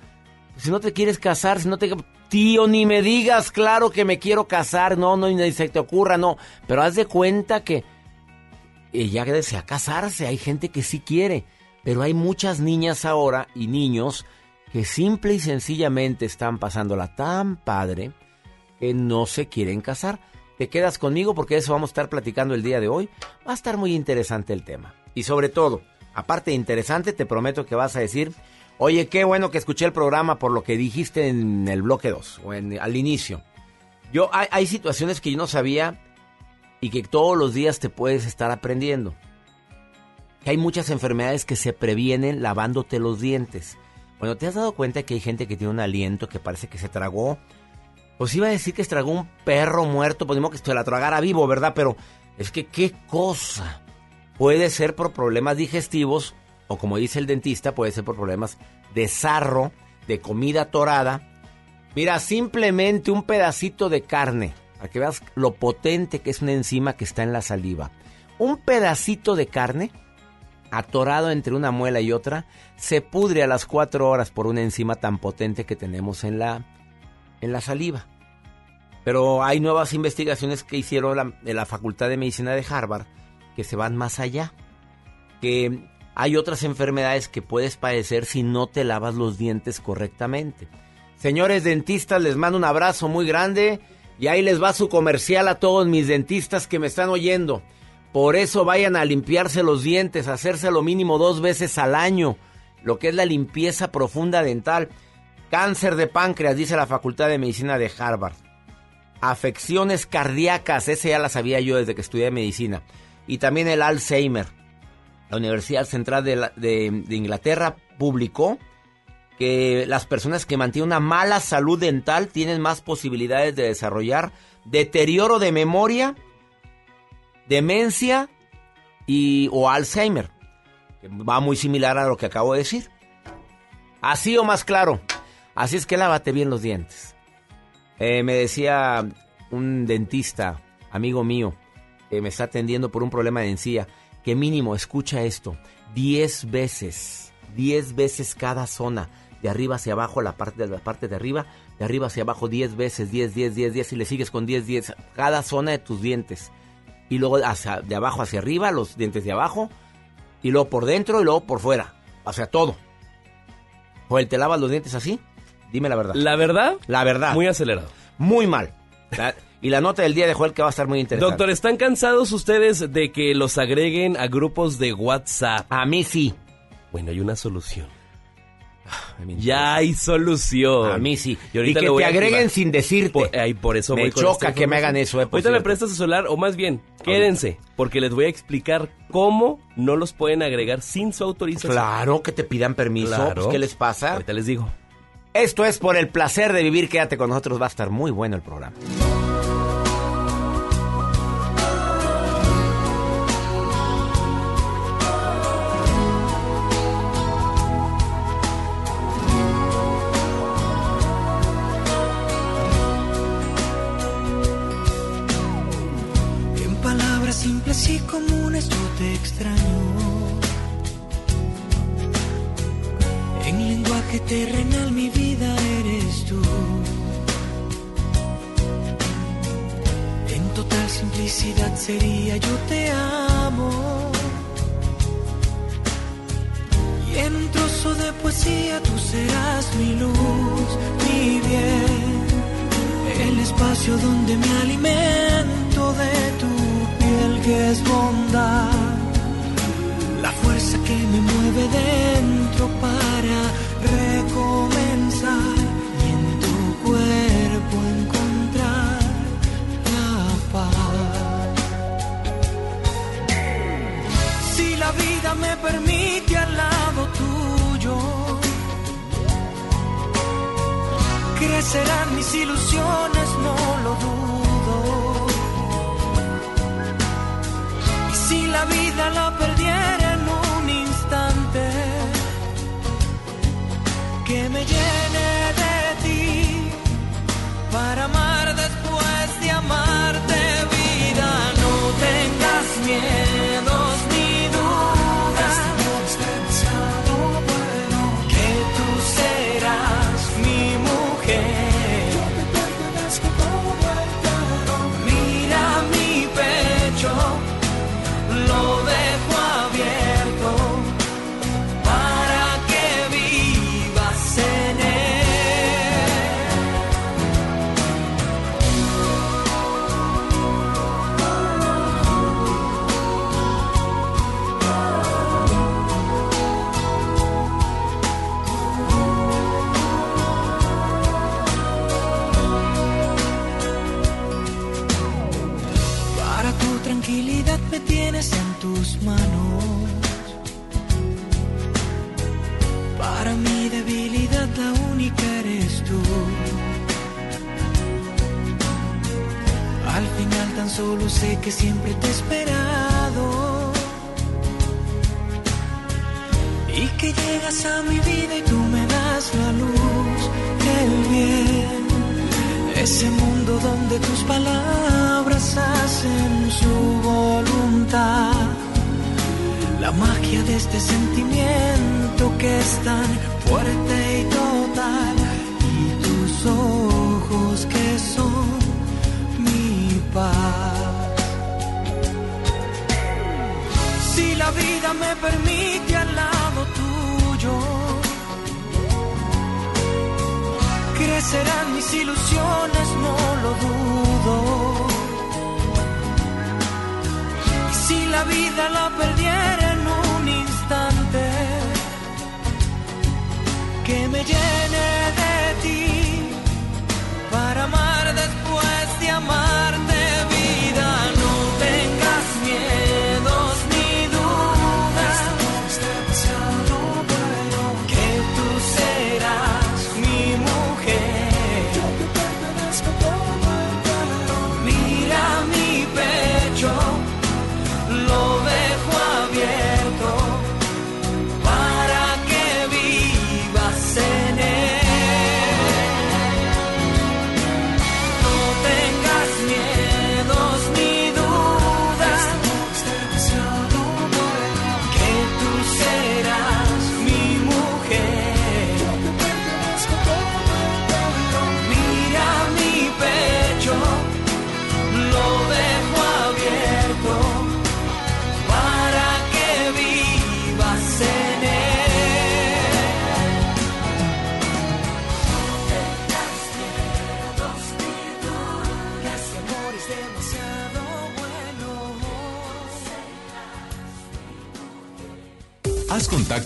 si no te quieres casar, si no te... Tío, ni me digas, claro que me quiero casar, no, no, ni se te ocurra, no. Pero haz de cuenta que ella desea casarse, hay gente que sí quiere. Pero hay muchas niñas ahora y niños que simple y sencillamente están pasándola tan padre que no se quieren casar. Te quedas conmigo porque eso vamos a estar platicando el día de hoy. Va a estar muy interesante el tema. Y sobre todo, aparte de interesante, te prometo que vas a decir, oye, qué bueno que escuché el programa por lo que dijiste en el bloque 2 o en, al inicio. Yo hay, hay situaciones que yo no sabía y que todos los días te puedes estar aprendiendo. Que hay muchas enfermedades que se previenen lavándote los dientes. Bueno, ¿te has dado cuenta que hay gente que tiene un aliento que parece que se tragó? Pues iba a decir que se tragó un perro muerto, pues mismo que se la tragara vivo, ¿verdad? Pero es que qué cosa. Puede ser por problemas digestivos o como dice el dentista, puede ser por problemas de sarro, de comida torada. Mira, simplemente un pedacito de carne, para que veas lo potente que es una enzima que está en la saliva. Un pedacito de carne atorado entre una muela y otra, se pudre a las cuatro horas por una enzima tan potente que tenemos en la, en la saliva. Pero hay nuevas investigaciones que hicieron la, la Facultad de Medicina de Harvard que se van más allá. Que hay otras enfermedades que puedes padecer si no te lavas los dientes correctamente. Señores dentistas, les mando un abrazo muy grande y ahí les va su comercial a todos mis dentistas que me están oyendo. Por eso vayan a limpiarse los dientes, hacerse lo mínimo dos veces al año, lo que es la limpieza profunda dental. Cáncer de páncreas, dice la Facultad de Medicina de Harvard. Afecciones cardíacas, ese ya la sabía yo desde que estudié medicina. Y también el Alzheimer. La Universidad Central de Inglaterra publicó que las personas que mantienen una mala salud dental tienen más posibilidades de desarrollar deterioro de memoria, demencia y o Alzheimer. Que va muy similar a lo que acabo de decir. Así o más claro. Así es que lávate bien los dientes. Eh, me decía un dentista, amigo mío, que me está atendiendo por un problema de encía, que mínimo, escucha esto, 10 veces, 10 veces cada zona, de arriba hacia abajo, la parte de la parte de arriba, de arriba hacia abajo 10 veces, 10, 10, 10, 10, y le sigues con 10, 10, cada zona de tus dientes. Y luego hacia, de abajo hacia arriba, los dientes de abajo, y luego por dentro y luego por fuera, sea, todo. Joel, ¿te lavas los dientes así? Dime la verdad. ¿La verdad? La verdad. Muy acelerado. Muy mal. La- y la nota del día de Joel que va a estar muy interesante. Doctor, ¿están cansados ustedes de que los agreguen a grupos de WhatsApp? A mí sí. Bueno, hay una solución. Ya hay solución. A mí sí. Y, ahorita Y que voy te agreguen sin decirte. Por, ay, por eso Me voy choca esta que me hagan eso, eh, Ahorita cierto. prestas su celular, o más bien, quédense, porque les voy a explicar cómo no los pueden agregar sin su autorización. Claro, que te pidan permiso. Claro. pues, ¿Qué les pasa? Ahorita les digo. Esto es por el placer de vivir. Quédate con nosotros, va a estar muy bueno el programa. Y comunes yo te extraño. En lenguaje terrenal mi vida eres tú. En total simplicidad sería yo te amo. Y en un trozo de poesía tú serás mi luz, mi bien el espacio donde me alimento de tu piel que es bondad, la fuerza que me mueve dentro para recomenzar y en tu cuerpo encontrar la paz. Si la vida me permite al lado tuyo, crecerán mis ilusiones, no lo dudo. La vida la perdiera en un instante, que me llene que siempre te he esperado. Y que llegas a mi vida y tú me das la luz del bien. Ese mundo donde tus palabras hacen su voluntad. La magia de este sentimiento que es tan fuerte y total. Y tus ojos que son mi paz. Si la vida me permite al lado tuyo crecerán mis ilusiones, no lo dudo. Y si la vida la perdiera en un instante, que me llene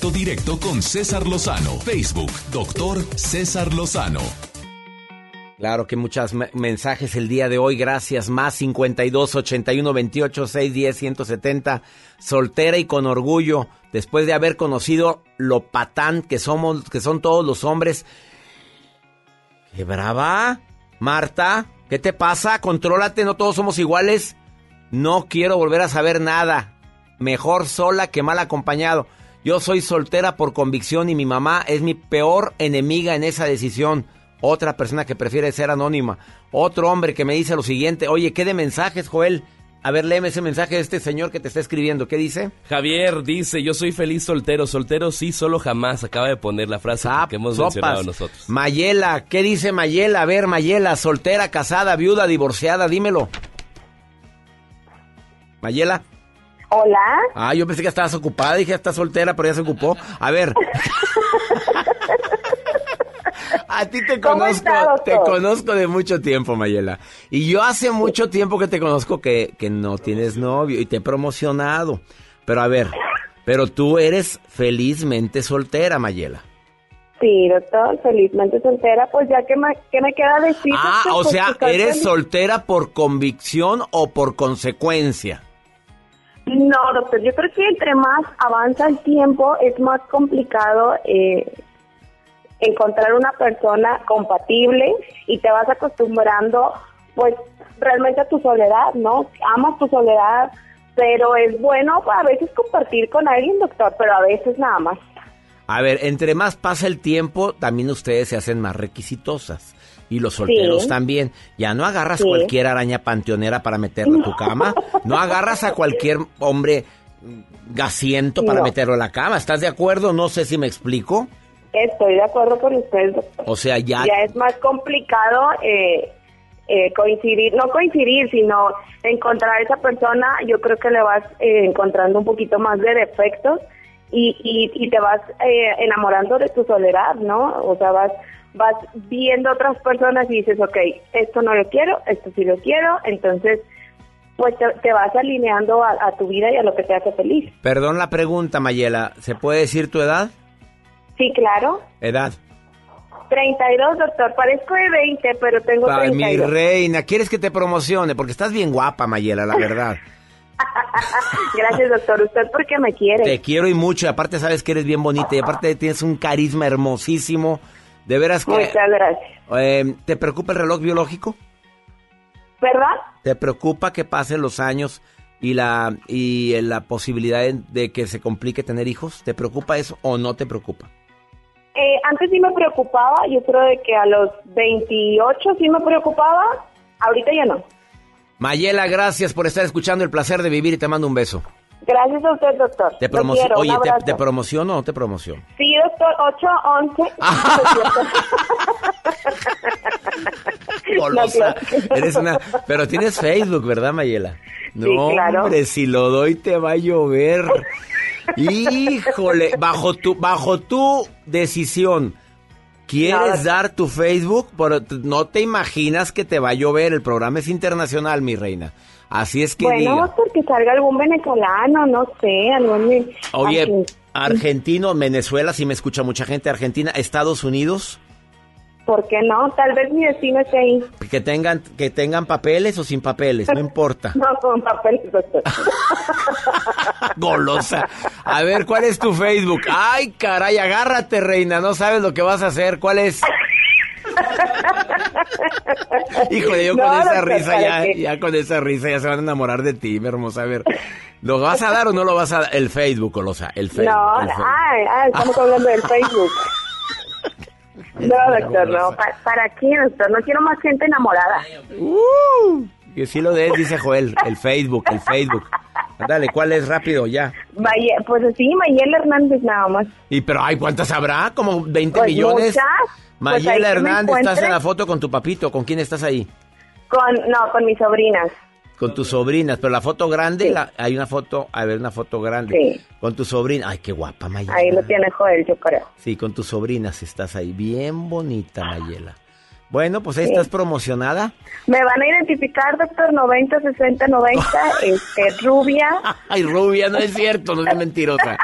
directo con César Lozano. Facebook, doctor César Lozano. Claro que muchos mensajes el día de hoy. Gracias. Más 52 81 28 610 170. Soltera y con orgullo. Después de haber conocido lo patán que somos, que son todos los hombres. ¡Qué brava! Marta, ¿qué te pasa? Contrólate, no todos somos iguales. No quiero volver a saber nada. Mejor sola que mal acompañado. Yo soy soltera por convicción y mi mamá es mi peor enemiga en esa decisión. Otra persona que prefiere ser anónima. Otro hombre que me dice lo siguiente. Oye, ¿qué de mensajes, Joel? A ver, léeme ese mensaje de este señor que te está escribiendo. ¿Qué dice? Javier dice, yo soy feliz soltero. Soltero sí, solo jamás. Acaba de poner la frase que hemos mencionado nosotros. Mayela, ¿qué dice Mayela? A ver, Mayela, soltera, casada, viuda, divorciada, dímelo. Mayela. Hola. Ah, yo pensé que estabas ocupada, dije, está soltera, pero ya se ocupó. A ver. A ti te conozco, te conozco de mucho tiempo, Mayela. Y yo hace mucho tiempo que te conozco que, que no tienes novio y te he promocionado. Pero a ver, pero tú eres felizmente soltera, Mayela. Sí, doctor, felizmente soltera, pues ya que me, que me queda decir. Ah, o pues, sea, pues, ¿eres soltera por convicción o por consecuencia? No, doctor, yo creo que entre más avanza el tiempo es más complicado eh, encontrar una persona compatible y te vas acostumbrando pues realmente a tu soledad, ¿no? Amas tu soledad, pero es bueno a veces compartir con alguien, doctor, pero a veces nada más. A ver, entre más pasa el tiempo, también ustedes se hacen más requisitosas. Y los solteros Sí. también. Ya no agarras Sí. cualquier araña panteonera para meterlo en tu cama. No agarras a cualquier hombre gasiento para No. meterlo en la cama. ¿Estás de acuerdo? No sé si me explico. Estoy de acuerdo con usted, doctor. O sea, ya... Ya es más complicado eh, eh, coincidir, no coincidir, sino encontrar a esa persona, yo creo que le vas eh, encontrando un poquito más de defectos y, y, y te vas eh, enamorando de tu soledad, ¿no? O sea, vas vas viendo otras personas y dices, ok, esto no lo quiero, esto sí lo quiero, entonces pues te, te vas alineando a, a tu vida y a lo que te hace feliz. Perdón la pregunta, Mayela. ¿Se puede decir tu edad? Sí, claro. Edad. 32, doctor. Parezco de 20, pero tengo Ay, mi 32. reina, ¿quieres que te promocione? Porque estás bien guapa, Mayela, la verdad. Gracias, doctor. Usted porque me quiere. Te quiero y mucho, aparte sabes que eres bien bonita, y aparte tienes un carisma hermosísimo. De veras que... Muchas gracias. eh, ¿Te preocupa el reloj biológico? ¿Verdad? ¿Te preocupa que pasen los años y la, y la posibilidad de, de que se complique tener hijos? ¿Te preocupa eso o no te preocupa? Eh, antes sí me preocupaba. Yo creo de que a los 28 sí me preocupaba. Ahorita ya no. Mayela, gracias por estar escuchando El Placer de Vivir y te mando un beso. Gracias a usted, doctor. Te Lo promocio- quiero, Oye, ¿te. ¿te promociono o no te promociono? Sí, doctor. 8, 11. Golosa. Eres una... Pero tienes Facebook, ¿verdad, Mayela? No, claro. hombre, si lo doy te va a llover. Híjole, bajo tu, bajo tu decisión, ¿quieres dar tu Facebook? Pero no te imaginas que te va a llover. El programa es internacional, mi reina. Así es que bueno, diga. porque salga algún venezolano, no sé, algún... Oye, argen- argentino, Venezuela, si me escucha mucha gente, Argentina, Estados Unidos, ¿Por qué no? Tal vez mi destino esté ahí. que tengan, que tengan papeles o sin papeles, no importa. No, con papeles, doctor. Golosa. A ver, ¿cuál es tu Facebook? Ay, caray, agárrate, reina, no sabes lo que vas a hacer. ¿Cuál es? Híjole, yo No, con esa risa ¿para ya, ya con esa risa ya se van a enamorar de ti, mi hermosa. A ver, ¿lo vas a dar o no lo vas a dar? El Facebook, Golosa, el Facebook. No, el Facebook. ay, ay, estamos hablando del Facebook. No, doctor, no. ¿Para, ¿Para qué, doctor? No quiero más gente enamorada. Uh, que sí lo des, dice Joel, el Facebook, el Facebook. Dale, ¿cuál es? Rápido, ya. Pues sí, Mayel Hernández nada más. Y pero, ay, ¿cuántas habrá? ¿Como 20 Pues millones? muchas. Pues Mayela Hernández, estás en la foto con tu papito. ¿Con quién estás ahí? Con, no, con mis sobrinas. Con tus sobrinas. Pero la foto grande, la- hay una foto, a ver, una foto grande. Sí. Con tu sobrina. Ay, qué guapa, Mayela. Ahí lo tiene Joel, yo creo. Sí, con tus sobrinas estás ahí. Bien bonita, Mayela. Bueno, pues ahí Sí. estás promocionada. Me van a identificar, doctor, 90, 60, 90, este, rubia. Ay, rubia, no es cierto, no es mentirosa.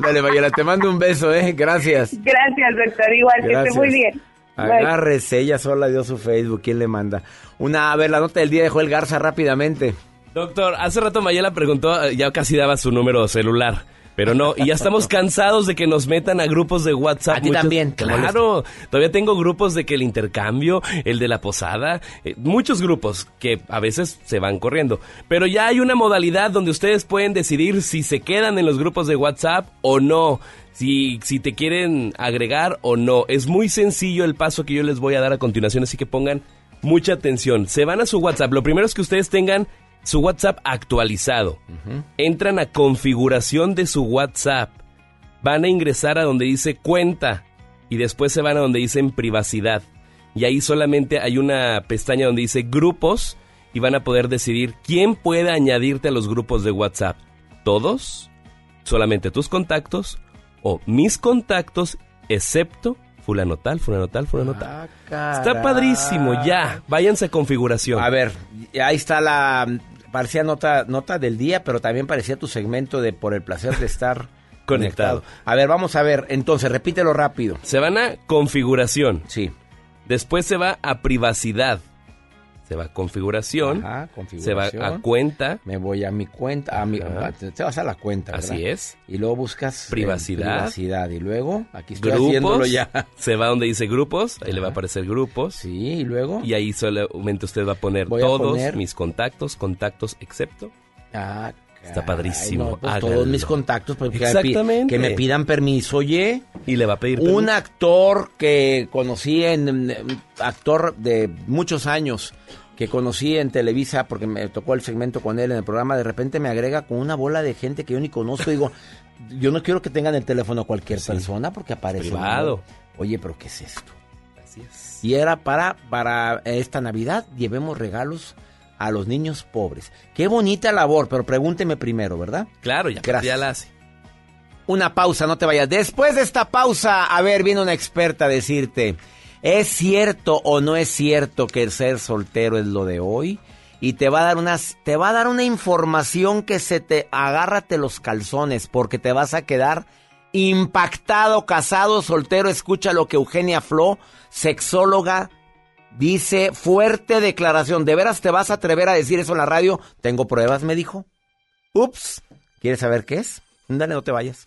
Dale, Mayela, te mando un beso, ¿eh? Gracias. Gracias, doctor. Igual, que esté muy bien. Agárrese, ella sola dio su Facebook. ¿Quién le manda? Una, a ver, la nota del día de Joel Garza rápidamente. Doctor, hace rato Mayela preguntó, eh, ya casi daba su número celular. Pero no, y ya estamos cansados de que nos metan a grupos de WhatsApp. A ti también, Claro, todavía tengo grupos de que el intercambio, el de la posada, eh, muchos grupos que a veces se van corriendo. Pero ya hay una modalidad donde ustedes pueden decidir si se quedan en los grupos de WhatsApp o no. Si, si te quieren agregar o no. Es muy sencillo el paso que yo les voy a dar a continuación, así que pongan mucha atención. Se van a su WhatsApp. Lo primero es que ustedes tengan su WhatsApp actualizado. Entran a configuración de su WhatsApp. Van a ingresar a donde dice cuenta y después se van a donde dicen privacidad. Y ahí solamente hay una pestaña donde dice grupos y van a poder decidir quién puede añadirte a los grupos de WhatsApp. ¿Todos? ¿Solamente tus contactos? ¿O mis contactos excepto fulano tal, fulano tal, fulano tal? Está padrísimo, ya. Váyanse a configuración. A ver, ahí está la parecía nota, nota del día, pero también parecía tu segmento de por el placer de estar Conectado. A ver, vamos a ver, entonces, repítelo rápido. Se van a configuración. Sí. Después se va a privacidad. Se va a configuración. Ajá, Se va a cuenta. Me voy a mi cuenta, a mi, Ajá. te vas a la cuenta, ¿verdad? Así es. Y luego buscas eh, Privacidad. y luego aquí estoy Grupos. haciéndolo ya. Se va donde dice grupos. Ahí le va a aparecer grupos. Sí, y luego. Y ahí solamente usted va a poner Voy a todos poner- mis contactos, contactos excepto. Ah, Está padrísimo. Ay, no, pues, háganlo. todos mis contactos, pues, Exactamente. que me pidan permiso, oye. Y le va a pedir Un permiso. actor que conocí en, actor de muchos años que conocí en Televisa porque me tocó el segmento con él en el programa, de repente me agrega con una bola de gente que yo ni conozco, digo, yo no quiero que tengan el teléfono cualquier persona porque aparece un Privado. Oye, pero ¿qué es esto? Así es. Y era para para esta Navidad llevemos regalos a los niños pobres. Qué bonita labor, pero pregúnteme primero, ¿verdad? Claro, ya, Gracias. ya la hace. Una pausa, no te vayas. Después de esta pausa, a ver, viene una experta a decirte, ¿es cierto o no es cierto que el ser soltero es lo de hoy? Y te va a dar unas, te va a dar una información que se te agárrate los calzones, porque te vas a quedar impactado, casado, soltero. Escucha lo que Eugenia Flo, sexóloga, dice, fuerte declaración. ¿De veras te vas a atrever a decir eso en la radio? Tengo pruebas, me dijo. Ups. ¿Quieres saber qué es? Dale, no te vayas.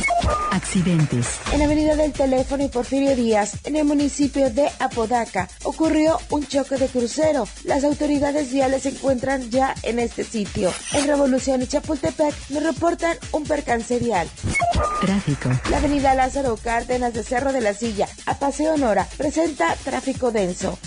Accidentes. En la avenida del Teléfono y Porfirio Díaz, en el municipio de Apodaca, ocurrió un choque de crucero. Las autoridades viales se encuentran ya en este sitio. En Revolución y Chapultepec nos reportan un percance vial. Tráfico. La avenida Lázaro Cárdenas de Cerro de la Silla a Paseo Nora presenta tráfico denso.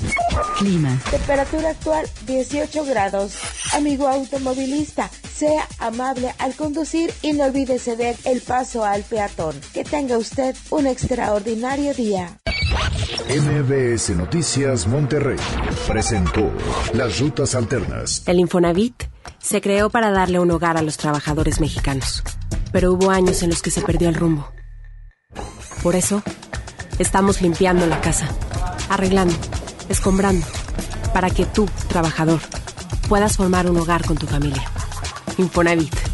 Clima. Temperatura actual 18 grados. Amigo automovilista, sea amable al conducir y no olvide ceder el paso al peatón. Que tenga usted un extraordinario día. MBS Noticias Monterrey presentó Las Rutas Alternas. El Infonavit se creó para darle un hogar a los trabajadores mexicanos, pero hubo años en los que se perdió el rumbo. Por eso, estamos limpiando la casa, arreglando, escombrando, para que tú, trabajador, puedas formar un hogar con tu familia. Infonavit,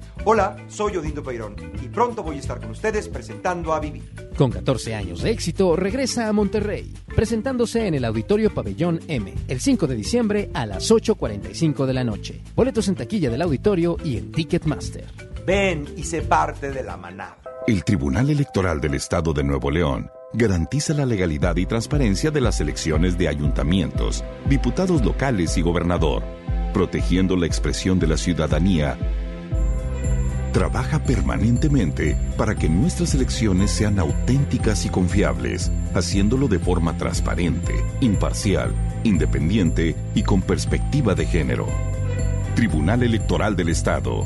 Hola, soy Odindo Peirón y pronto voy a estar con ustedes presentando a Vivi. Con 14 años de éxito, regresa a Monterrey, presentándose en el Auditorio Pabellón M, el 5 de diciembre a las 8.45 de la noche. Boletos en taquilla del auditorio y en Ticketmaster. Ven y sé parte de la manada. El Tribunal Electoral del Estado de Nuevo León garantiza la legalidad y transparencia de las elecciones de ayuntamientos, diputados locales y gobernador, protegiendo la expresión de la ciudadanía trabaja permanentemente para que nuestras elecciones sean auténticas y confiables, haciéndolo de forma transparente, imparcial, independiente y con perspectiva de género. Tribunal Electoral del Estado.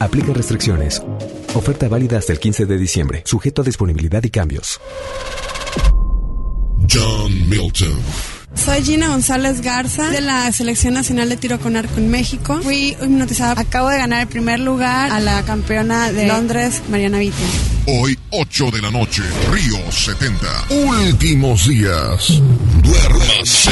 Aplica restricciones. Oferta válida hasta el 15 de diciembre, sujeto a disponibilidad y cambios. John Milton. Soy Gina González Garza de la Selección Nacional de Tiro con Arco en México. Fui hipnotizada. Acabo de ganar el primer lugar a la campeona de Londres, Mariana Vitia. Hoy, 8 de la noche, Río 70. Últimos días. Duérmase.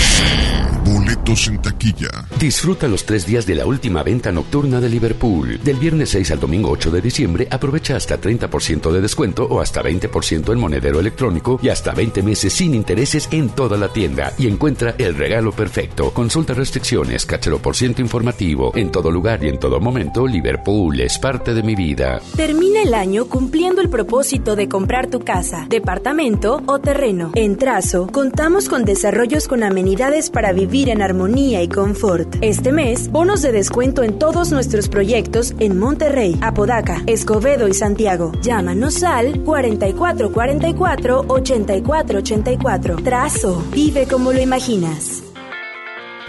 Boletos en taquilla. Disfruta los tres días de la última venta nocturna de Liverpool. Del viernes 6 al domingo 8 de diciembre, aprovecha hasta 30% de descuento o hasta 20% en monedero electrónico y hasta 20 meses sin intereses en toda la tienda. Y encuentra el regalo perfecto. Consulta restricciones, cachero por ciento informativo. En todo lugar y en todo momento, Liverpool es parte de mi vida. Termina el año cumpliendo el propósito de comprar tu casa, departamento o terreno. En Trazo, contamos con desarrollos con amenidades para vivir en armonía y confort. Este mes, bonos de descuento en todos nuestros proyectos en Monterrey, Apodaca, Escobedo y Santiago. Llámanos al 4444-8484. Trazo, vive como lo imaginas.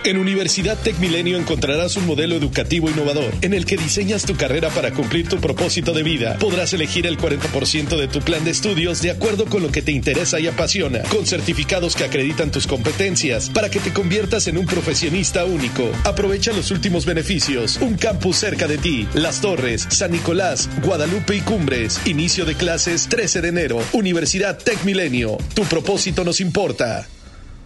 En Universidad Tech Milenio encontrarás un modelo educativo innovador en el que diseñas tu carrera para cumplir tu propósito de vida. Podrás elegir el 40% de tu plan de estudios de acuerdo con lo que te interesa y apasiona, con certificados que acreditan tus competencias para que te conviertas en un profesionista único. Aprovecha los últimos beneficios. Un campus cerca de ti. Las Torres, San Nicolás, Guadalupe y Cumbres. Inicio de clases 13 de enero. Universidad Tech Milenio. Tu propósito nos importa.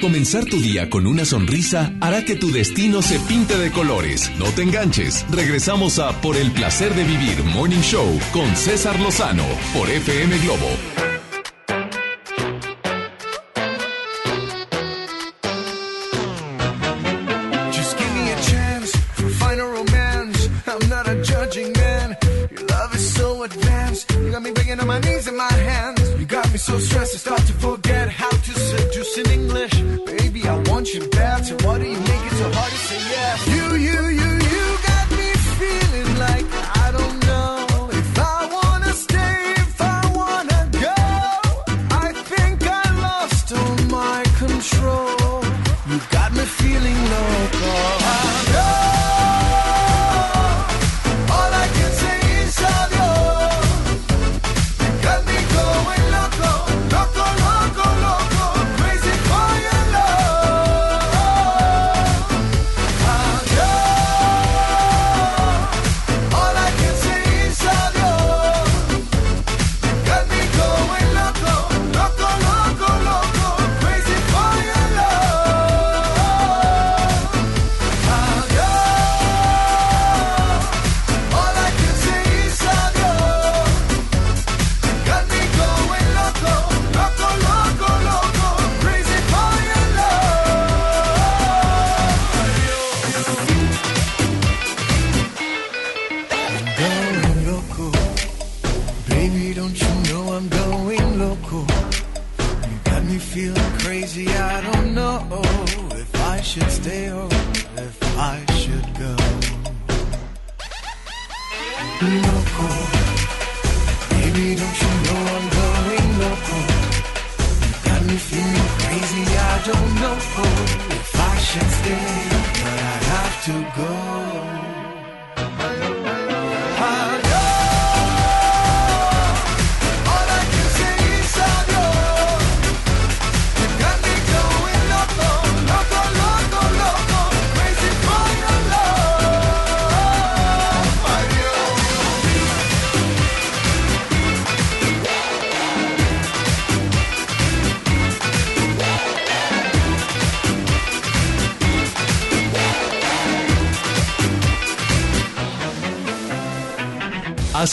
Comenzar tu día con una sonrisa hará que tu destino se pinte de colores. No te enganches. Regresamos a Por el placer de vivir Morning Show con César Lozano por FM Globo. So stressed, I start to forget how to seduce in English.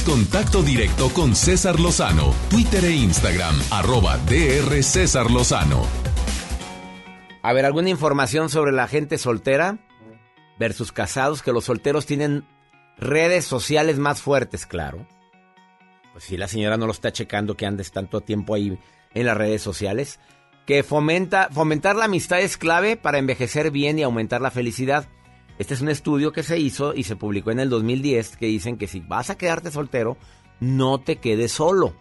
Contacto directo con César Lozano, Twitter e Instagram, arroba DR César Lozano. A ver, ¿alguna información sobre la gente soltera versus casados? Que los solteros tienen redes sociales más fuertes, claro. Pues si la señora no lo está checando que andes tanto tiempo ahí en las redes sociales. Que fomenta, fomentar la amistad es clave para envejecer bien y aumentar la felicidad. Este es un estudio que se hizo y se publicó en el 2010 que dicen que si vas a quedarte soltero, no te quedes solo.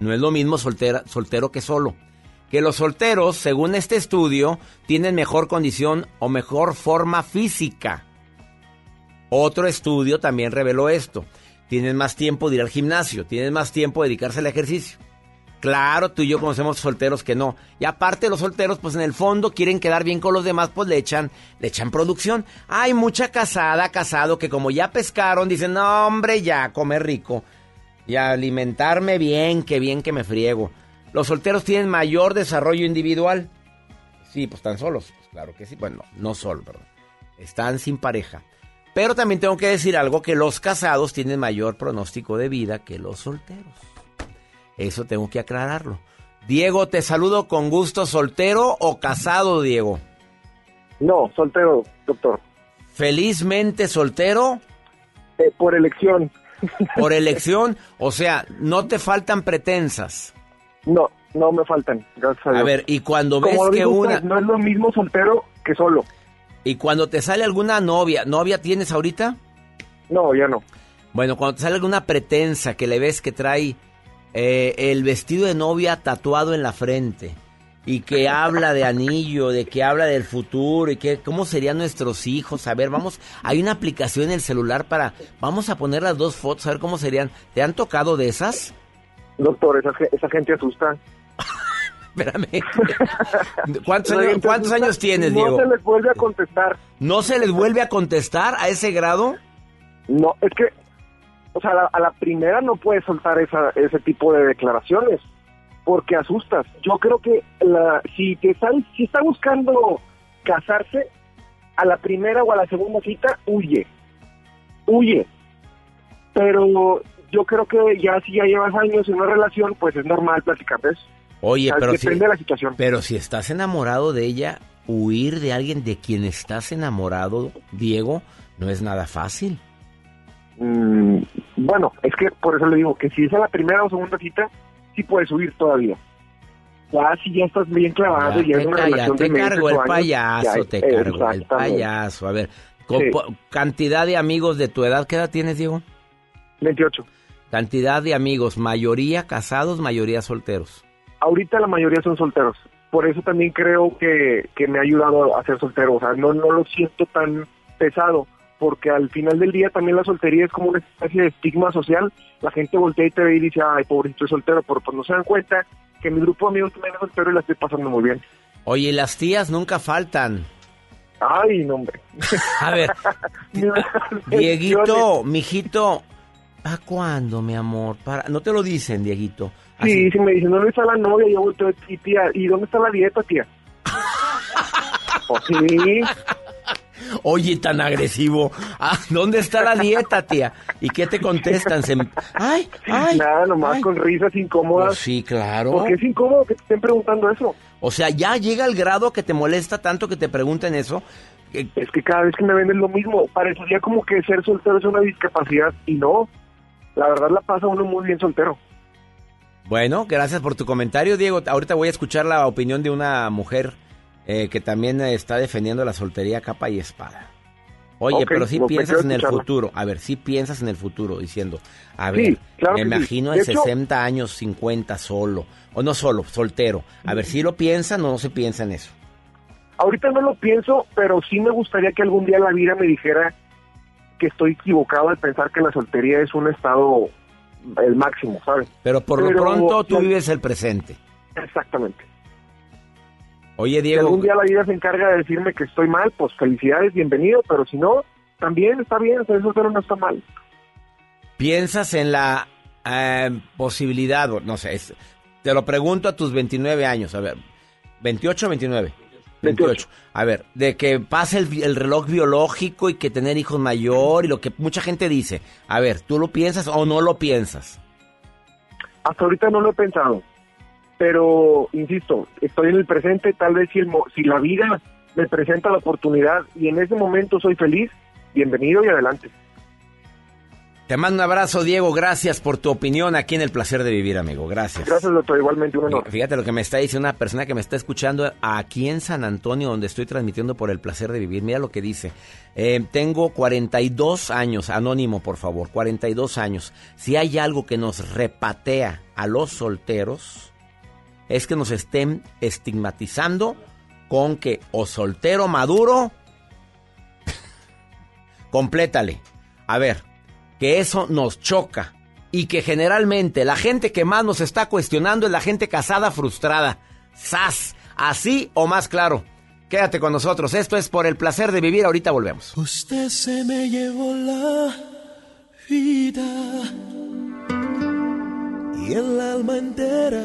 No es lo mismo soltera, soltero que solo. Que los solteros, según este estudio, tienen mejor condición o mejor forma física. Otro estudio también reveló esto. Tienen más tiempo de ir al gimnasio, tienen más tiempo de dedicarse al ejercicio. Claro, tú y yo conocemos solteros que no. Y aparte los solteros, pues en el fondo quieren quedar bien con los demás, pues le echan, le echan producción. Hay mucha casada, casado, que como ya pescaron, dicen, no hombre, ya, comer rico. Y alimentarme bien, que bien que me friego. Los solteros tienen mayor desarrollo individual. Sí, pues están solos. Pues claro que sí. Bueno, no solo, perdón. Están sin pareja. Pero también tengo que decir algo, que los casados tienen mayor pronóstico de vida que los solteros. Eso tengo que aclararlo. Diego, te saludo con gusto. ¿Soltero o casado, Diego? No, soltero, doctor. ¿Felizmente soltero? Eh, por elección. Por elección, o sea, no te faltan pretensas. No, no me faltan, gracias a Dios. A ver, y cuando ves Como que una... no es lo mismo soltero que solo. Y cuando te sale alguna novia, ¿novia tienes ahorita? No, ya no. Bueno, cuando te sale alguna pretensa que le ves que trae eh, el vestido de novia tatuado en la frente y que habla de anillo, de que habla del futuro y que cómo serían nuestros hijos. A ver, vamos, hay una aplicación en el celular para, vamos a poner las dos fotos, a ver cómo serían. ¿Te han tocado de esas? Doctor, esa, esa gente asusta. Espérame. ¿Cuántos, años, cuántos años tienes, no Diego? se les vuelve a contestar. ¿No se les vuelve a contestar a ese grado? No, es que, o sea, a la, a la primera no puedes soltar esa, ese tipo de declaraciones porque asustas. Yo creo que la, si te están, si está buscando casarse, a la primera o a la segunda cita, huye. Huye. Pero yo creo que ya si ya llevas años en una relación, pues es normal platicar de eso. Oye, pero depende si, de la situación. pero si estás enamorado de ella, huir de alguien de quien estás enamorado, Diego, no es nada fácil. Mm, bueno, es que por eso le digo que si es a la primera o segunda cita, sí puedes huir todavía. Ya si ya estás bien clavado Ya y es una calla, relación te de meses cargo el años, payaso, ya- te cargo el payaso. A ver, Sí. cantidad de amigos de tu edad, ¿qué edad tienes, Diego? 28. Cantidad de amigos, mayoría casados, mayoría solteros. Ahorita la mayoría son solteros. Por eso también creo que, que me ha ayudado a ser soltero. O sea, no, no lo siento tan pesado. Porque al final del día también la soltería es como una especie de estigma social. La gente voltea y te ve y dice, ay, pobrecito, es soltero. Pero pues no se dan cuenta que mi grupo de amigos también es soltero y la estoy pasando muy bien. Oye, las tías nunca faltan. Ay, no, hombre. A ver, Dieguito, mijito, ¿para cuándo, mi amor? Para... No te lo dicen, Dieguito. Sí, sí me dicen, ¿dónde está la novia? Yo volteo, y tía, ¿y dónde está la dieta, tía? Pues sí. Oye, tan agresivo. Ah, ¿Dónde está la dieta, tía? ¿Y qué te contestan? Se... Ay, ay. Nada, nomás ay. con risas incómodas. Pues sí, claro. Porque es incómodo que te estén preguntando eso. O sea, ya llega el grado que te molesta tanto que te pregunten eso. Es que cada vez que me venden lo mismo, parecería como que ser soltero es una discapacidad y no. La verdad la pasa uno muy bien soltero. Bueno, gracias por tu comentario, Diego. Ahorita voy a escuchar la opinión de una mujer eh, que también eh, está defendiendo la soltería capa y espada. Oye, pero si pues piensas en el escucharla. futuro. A ver, si piensas en el futuro, diciendo, a Sí, ver, claro me imagino De de hecho- 60 años, 50 solo. O no solo, soltero. A ver, si lo piensan o no se piensa en eso. Ahorita no lo pienso, pero sí me gustaría que algún día la vida me dijera que estoy equivocado al pensar que la soltería es un estado el máximo, ¿sabes? Pero por lo pronto tú vives el presente. Exactamente. Oye, Si Diego, algún día la vida se encarga de decirme que estoy mal, pues felicidades, bienvenido, pero si no, también está bien, ser soltero no está mal. ¿piensas en la eh, posibilidad, no sé, es- te lo pregunto a tus 29 años, a ver, 28 o 29? 28. A ver, de que pase el, el reloj biológico y que tener hijos mayor y lo que mucha gente dice. A ver, ¿tú lo piensas o no lo piensas? Hasta ahorita no lo he pensado, pero insisto, estoy en el presente, tal vez si, el si la vida me presenta la oportunidad y en ese momento soy feliz, bienvenido y adelante. Te mando un abrazo, Diego. Gracias por tu opinión aquí en El Placer de Vivir, amigo. Gracias. Gracias, doctor, igualmente un honor. Fíjate lo que me está diciendo una persona que me está escuchando aquí en San Antonio, donde estoy transmitiendo por el placer de vivir. Mira lo que dice. Eh, tengo 42 años, anónimo por favor, 42 años. Si hay algo que nos repatea a los solteros, es que nos estén estigmatizando con que o soltero maduro, complétale. A ver, que eso nos choca y que generalmente la gente que más nos está cuestionando es la gente casada frustrada. ¡Sas! Así o más claro. Quédate con nosotros. Esto es por el placer de vivir. Ahorita volvemos. Usted se me llevó la vida y el alma entera.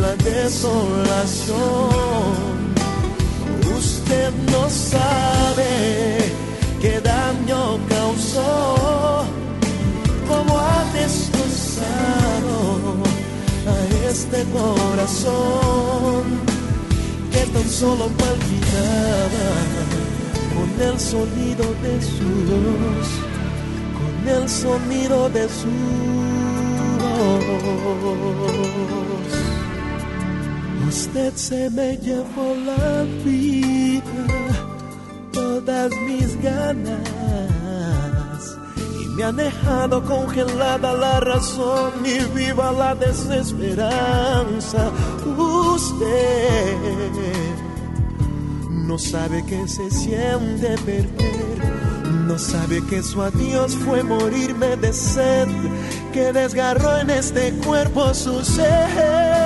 la desolación. Usted no sabe qué daño causó, como ha destrozado a este corazón que tan solo palpitaba con el sonido de su voz, con el sonido de su voz. Usted se me llevó la vida, todas mis ganas me ha dejado congelada la razón y viva la desesperanza. Usted no sabe que se siente perder, no sabe que su adiós fue morirme de sed, que desgarró en este cuerpo su ser.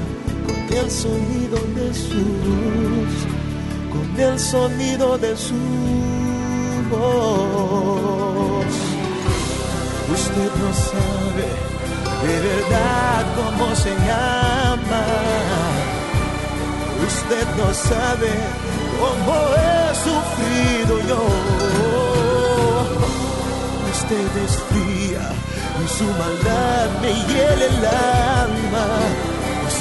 el sonido de su voz, con el sonido de su voz. Usted no sabe de verdad cómo se llama. Usted no sabe cómo he sufrido yo. Usted es fría y su maldad me hiela el alma.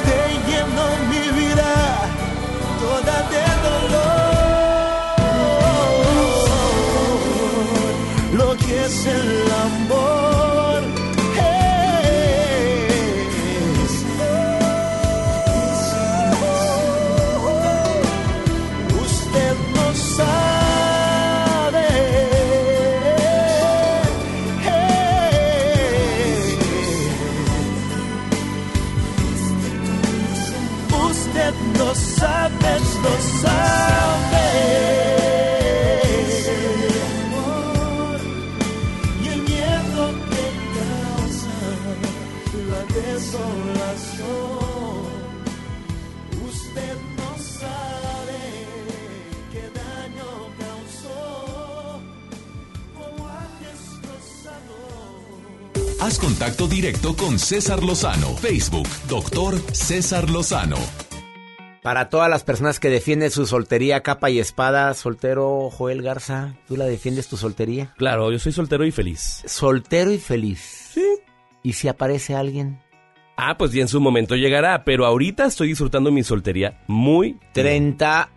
Usted llenó mi vida toda de dolor. Lo que es el amor Haz contacto directo con César Lozano. Facebook, doctor César Lozano. Para todas las personas que defienden su soltería capa y espada, soltero Joel Garza, ¿tú la defiendes tu soltería? Claro, yo soy soltero y feliz. Soltero y feliz. Sí. ¿Y si aparece alguien? Ah, pues ya en su momento llegará, pero ahorita estoy disfrutando mi soltería muy... 30,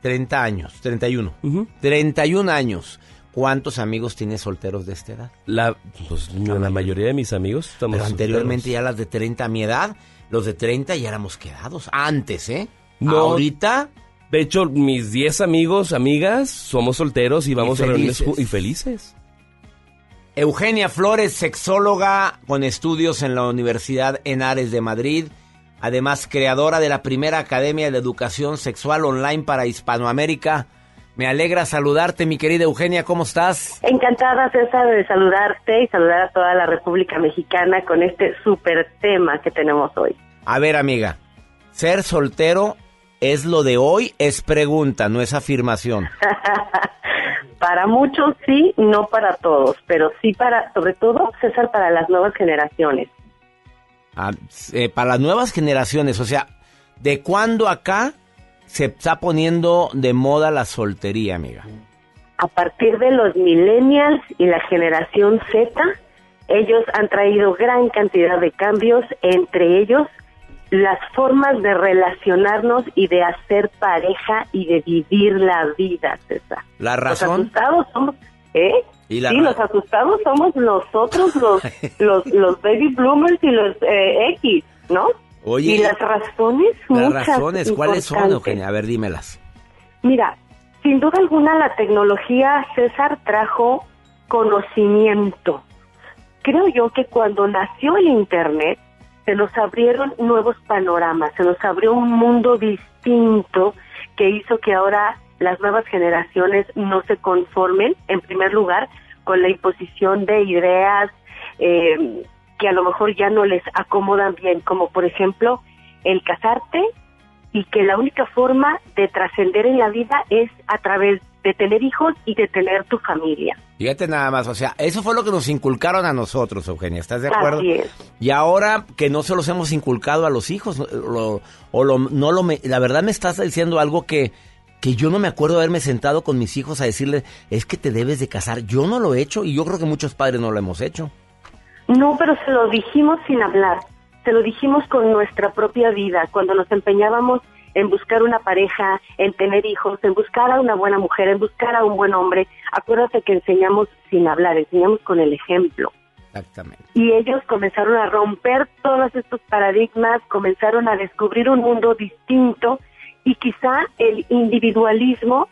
30 años, 31. 31 años. ¿Cuántos amigos tienes solteros de esta edad? La, pues, la mayoría de mis amigos estamos Pero anteriormente solteros. ya las de 30 a mi edad, los de 30 ya éramos quedados. Antes, ¿eh? No. Ahorita De hecho, mis 10 amigos, amigas, somos solteros y vamos a reuniones y felices. Eugenia Flores, sexóloga con estudios en la Universidad Henares de Madrid, además creadora de la primera Academia de Educación Sexual Online para Hispanoamérica. Me alegra saludarte, mi querida Eugenia, ¿cómo estás? Encantada, César, de saludarte y saludar a toda la República Mexicana con este súper tema que tenemos hoy. A ver, amiga, ser soltero es lo de hoy, es pregunta, no es afirmación. para muchos sí, no para todos, pero sí para, sobre todo, César, para las nuevas generaciones. Ah, eh, para las nuevas generaciones, o sea, ¿de cuándo acá se está poniendo de moda la soltería, amiga? A partir de los millennials y la generación Z, ellos han traído gran cantidad de cambios, entre ellos las formas de relacionarnos y de hacer pareja y de vivir la vida, César. La razón. Los asustados somos, ¿eh? ¿Y la sí, los asustados somos nosotros, los, los, los baby bloomers y los eh, X, ¿no? Oye, y las razones, las muchas razones, ¿cuáles son. Eugenia? A ver, dímelas. Mira, sin duda alguna la tecnología, César, trajo conocimiento. Creo yo que cuando nació el Internet, se nos abrieron nuevos panoramas, se nos abrió un mundo distinto que hizo que ahora las nuevas generaciones no se conformen, en primer lugar, con la imposición de ideas eh, que a lo mejor ya no les acomodan bien, como por ejemplo el casarte y que la única forma de trascender en la vida es a través de tener hijos y de tener tu familia. Fíjate nada más, o sea, eso fue lo que nos inculcaron a nosotros, Eugenia, ¿estás de Así acuerdo? es. Y ahora que no se los hemos inculcado a los hijos, lo- o lo, no lo, me- la verdad me estás diciendo algo que, que yo no me acuerdo de haberme sentado con mis hijos a decirle, es que te debes de casar. Yo no lo he hecho y yo creo que muchos padres no lo hemos hecho. No, pero se lo dijimos sin hablar, se lo dijimos con nuestra propia vida, cuando nos empeñábamos en buscar una pareja, en tener hijos, en buscar a una buena mujer, en buscar a un buen hombre. Acuérdate que enseñamos sin hablar, enseñamos con el ejemplo. Exactamente. y ellos comenzaron a romper todos estos paradigmas, comenzaron a descubrir un mundo distinto y quizá el individualismo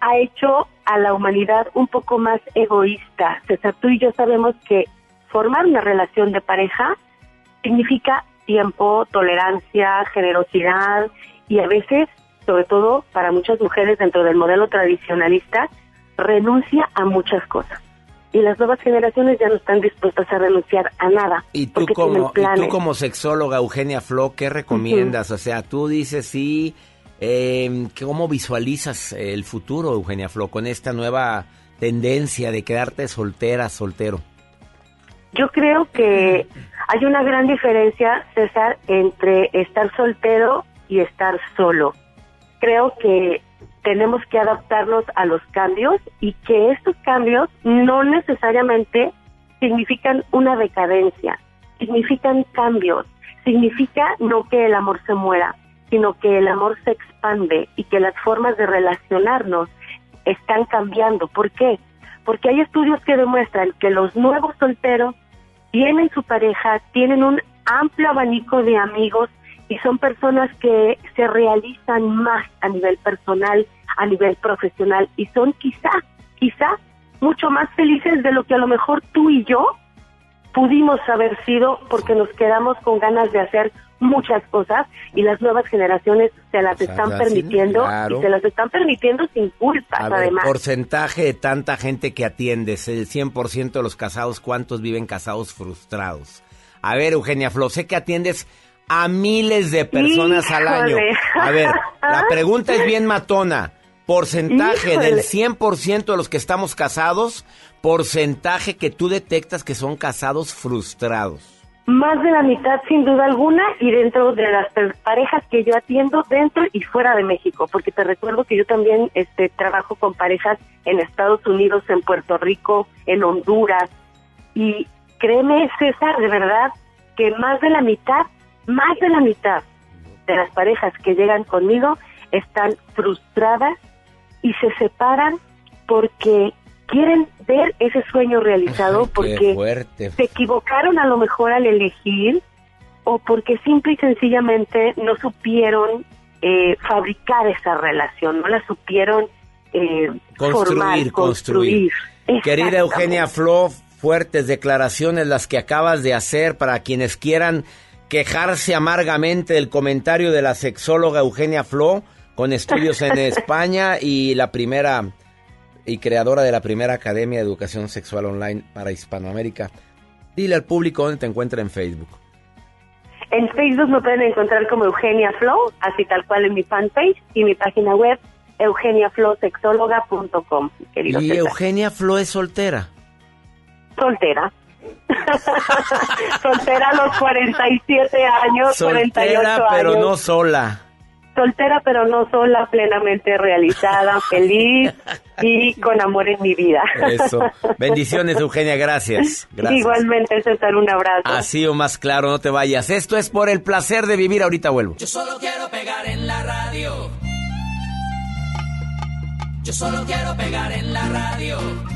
ha hecho a la humanidad un poco más egoísta. César, tú y yo sabemos que formar una relación de pareja significa tiempo, tolerancia, generosidad y a veces, sobre todo para muchas mujeres dentro del modelo tradicionalista, renuncia a muchas cosas. Y las nuevas generaciones ya no están dispuestas a renunciar a nada. Y tú, como, y tú como sexóloga, Eugenia Flo, ¿qué recomiendas? O sea, tú dices sí, eh, ¿cómo visualizas el futuro, Eugenia Flo, con esta nueva tendencia de quedarte soltera, soltero? Yo creo que hay una gran diferencia, César, entre estar soltero y estar solo. Creo que tenemos que adaptarnos a los cambios y que estos cambios no necesariamente significan una decadencia, significan cambios, significa no que el amor se muera, sino que el amor se expande y que las formas de relacionarnos están cambiando. ¿Por qué? Porque hay estudios que demuestran que los nuevos solteros tienen su pareja, tienen un amplio abanico de amigos y son personas que se realizan más a nivel personal, a nivel profesional y son quizá, quizá mucho más felices de lo que a lo mejor tú y yo pudimos haber sido porque nos quedamos con ganas de hacer muchas cosas y las nuevas generaciones se las sea, están permitiendo claro. y se las están permitiendo sin culpas A ver, además. porcentaje de tanta gente que atiendes, el 100% de los casados, ¿cuántos viven casados frustrados? A ver, Eugenia Flo, sé que atiendes a miles de personas al año. A ver, la pregunta es bien matona. Porcentaje Híjole. del 100% de los que estamos casados, porcentaje que tú detectas que son casados frustrados. Más de la mitad, sin duda alguna, y dentro de las parejas que yo atiendo dentro y fuera de México, porque te recuerdo que yo también este, trabajo con parejas en Estados Unidos, en Puerto Rico, en Honduras, y créeme, César, de verdad, que más de la mitad, más de la mitad de las parejas que llegan conmigo están frustradas y se separan porque quieren ver ese sueño realizado, porque se equivocaron a lo mejor al elegir o porque simple y sencillamente no supieron eh, fabricar esa relación, no la supieron eh, Construir, formar, construir. Querida. Eugenia Flo, fuertes declaraciones las que acabas de hacer para quienes quieran quejarse amargamente del comentario de la sexóloga Eugenia Flo, con estudios en España y la primera y creadora de la primera Academia de Educación Sexual Online para Hispanoamérica. Dile al público dónde te encuentra en Facebook. En Facebook me pueden encontrar como Eugenia Flow, así tal cual en mi fanpage y mi página web eugeniaflowsexóloga.com, Y César. Eugenia Flo es soltera. Soltera. Soltera a los 47 años, 48 Soltera, años. pero no sola. Soltera pero no sola, plenamente realizada, feliz y con amor en mi vida. Eso. Bendiciones, Eugenia, gracias. gracias. Igualmente, César, un abrazo. Así o más claro, no te vayas. Esto es por el placer de vivir. Ahorita vuelvo. Yo solo quiero pegar en la radio. Yo solo quiero pegar en la radio.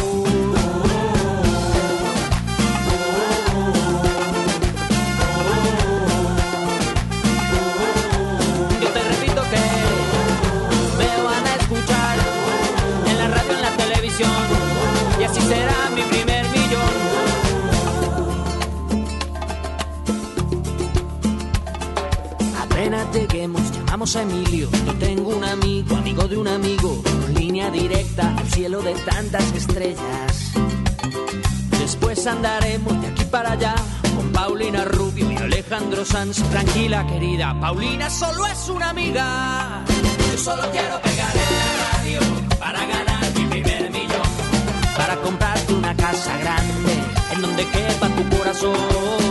A Emilio. Yo tengo un amigo, amigo de un amigo, línea directa al cielo de tantas estrellas. Después andaremos de aquí para allá con Paulina Rubio y Alejandro Sanz. Tranquila, querida, Paulina solo es una amiga. Yo solo quiero pegar en la radio para ganar mi primer millón. Para comprarte una casa grande en donde quepa tu corazón.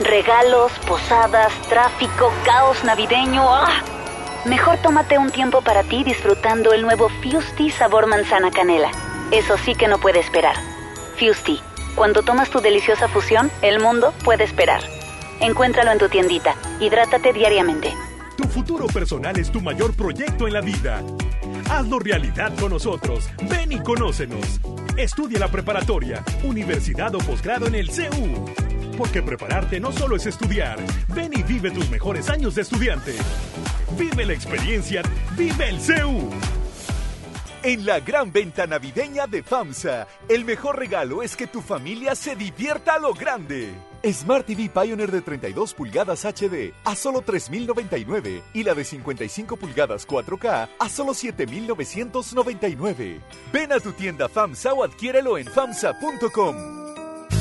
Regalos, posadas, tráfico, caos navideño. ¡Ah! Mejor tómate un tiempo para ti disfrutando el nuevo Fusti sabor manzana canela. Eso sí que no puede esperar. Fusti, cuando tomas tu deliciosa fusión, el mundo puede esperar. Encuéntralo en tu tiendita. Hidrátate diariamente. Tu futuro personal es tu mayor proyecto en la vida. Hazlo realidad con nosotros. Ven y conócenos. Estudia la preparatoria, universidad o posgrado en el CEU. Porque prepararte no solo es estudiar. Ven y vive tus mejores años de estudiante. Vive la experiencia. Vive el CEU. En la gran venta navideña de FAMSA, el mejor regalo es que tu familia se divierta a lo grande. Smart TV Pioneer de 32 pulgadas HD a solo 3.099 y la de 55 pulgadas 4K a solo 7.999. Ven a tu tienda FAMSA o adquiérelo en FAMSA.com.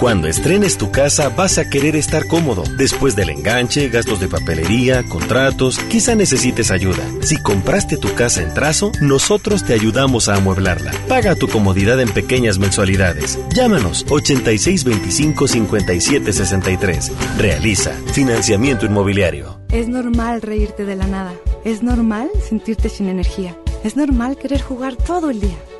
Cuando estrenes tu casa vas a querer estar cómodo. Después del enganche, gastos de papelería, contratos, quizá necesites ayuda. Si compraste tu casa en trazo, nosotros te ayudamos a amueblarla. Paga tu comodidad en pequeñas mensualidades. Llámanos 8625-5763. Realiza financiamiento inmobiliario. Es normal reírte de la nada. Es normal sentirte sin energía. Es normal querer jugar todo el día.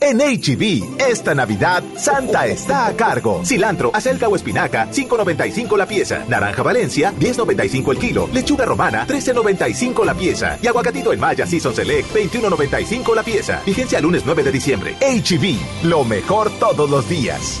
En HB, e esta Navidad, Santa está a cargo. Cilantro, acelga o espinaca, 5.95 la pieza. Naranja Valencia, 10.95 el kilo. Lechuga romana, 13.95 la pieza. Y aguacatito en Maya Season Select, 21.95 la pieza. Vigencia lunes 9 de diciembre. HB, e lo mejor todos los días.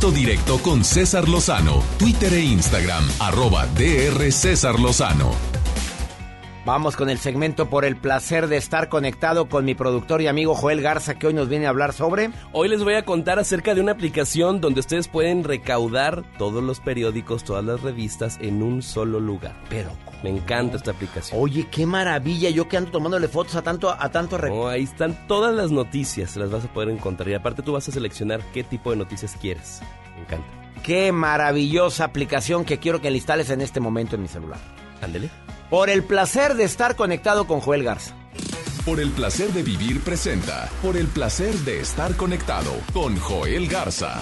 contacto directo con César Lozano, Twitter e Instagram, arroba DR César Lozano. Vamos con el segmento por el placer de estar conectado con mi productor y amigo Joel Garza, que hoy nos viene a hablar sobre... Hoy les voy a contar acerca de una aplicación donde ustedes pueden recaudar todos los periódicos, todas las revistas en un solo lugar. Pero me encanta esta aplicación. Oye, qué maravilla. Yo que ando tomándole fotos a tanto a tanto oh, ahí están todas las noticias, las vas a poder encontrar y aparte tú vas a seleccionar qué tipo de noticias quieres. Me encanta. Qué maravillosa aplicación que quiero que la instales en este momento en mi celular. Ándele. Por el placer de estar conectado con Joel Garza. Por el placer de vivir presenta. Por el placer de estar conectado con Joel Garza.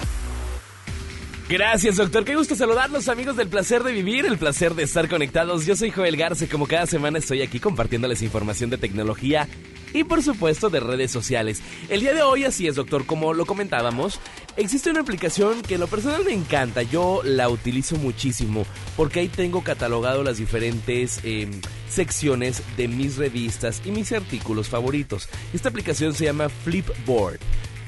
Gracias, doctor. Qué gusto saludarlos, amigos del placer de vivir, el placer de estar conectados. Yo soy Joel Garza y como cada semana estoy aquí compartiéndoles información de tecnología y por supuesto de redes sociales. El día de hoy así es, doctor, como lo comentábamos, existe una aplicación que en lo personal me encanta, yo la utilizo muchísimo porque ahí tengo catalogado las diferentes em, secciones de mis revistas y mis artículos favoritos. Esta aplicación se llama Flipboard.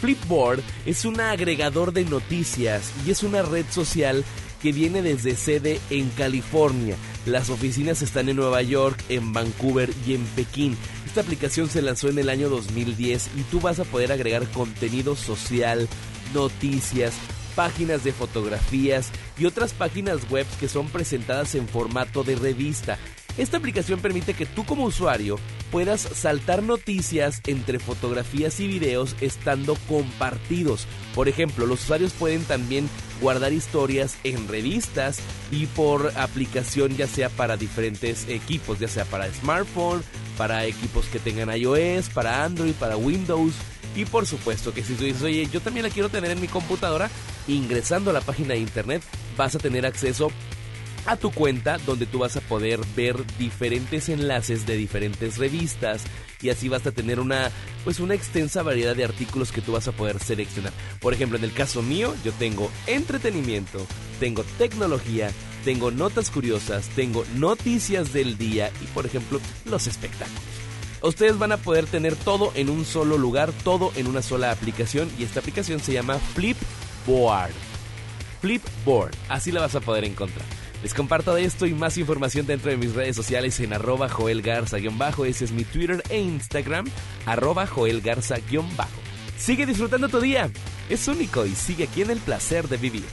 Flipboard es un agregador de noticias y es una red social que viene desde sede en California. Las oficinas están en Nueva York, en Vancouver y en Pekín. Esta aplicación se lanzó en el año 2010 y tú vas a poder agregar contenido social, noticias, páginas de fotografías y otras páginas web que son presentadas en formato de revista. Esta aplicación permite que tú como usuario puedas saltar noticias entre fotografías y videos estando compartidos. Por ejemplo, los usuarios pueden también guardar historias en revistas y por aplicación ya sea para diferentes equipos, ya sea para smartphone, para equipos que tengan iOS, para Android, para Windows. Y por supuesto que si tú dices, oye, yo también la quiero tener en mi computadora, ingresando a la página de internet vas a tener acceso a tu cuenta donde tú vas a poder ver diferentes enlaces de diferentes revistas y así vas a tener una pues una extensa variedad de artículos que tú vas a poder seleccionar. Por ejemplo, en el caso mío, yo tengo entretenimiento, tengo tecnología, tengo notas curiosas, tengo noticias del día y por ejemplo, los espectáculos. Ustedes van a poder tener todo en un solo lugar, todo en una sola aplicación y esta aplicación se llama Flipboard. Flipboard, así la vas a poder encontrar. Les comparto de esto y más información dentro de mis redes sociales en arroba Joel Garza-bajo. Ese es mi Twitter e Instagram, arroba Joel Garza-bajo. Sigue disfrutando tu día. Es único y sigue aquí en el placer de vivir.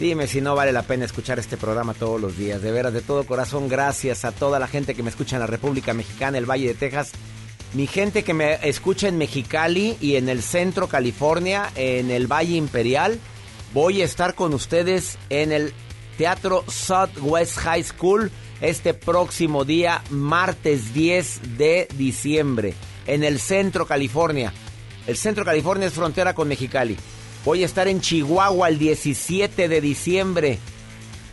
Dime si no vale la pena escuchar este programa todos los días. De veras, de todo corazón, gracias a toda la gente que me escucha en la República Mexicana, el Valle de Texas. Mi gente que me escucha en Mexicali y en el centro California, en el Valle Imperial. Voy a estar con ustedes en el Teatro Southwest High School este próximo día, martes 10 de diciembre, en el centro California. El centro California es frontera con Mexicali. Voy a estar en Chihuahua el 17 de diciembre.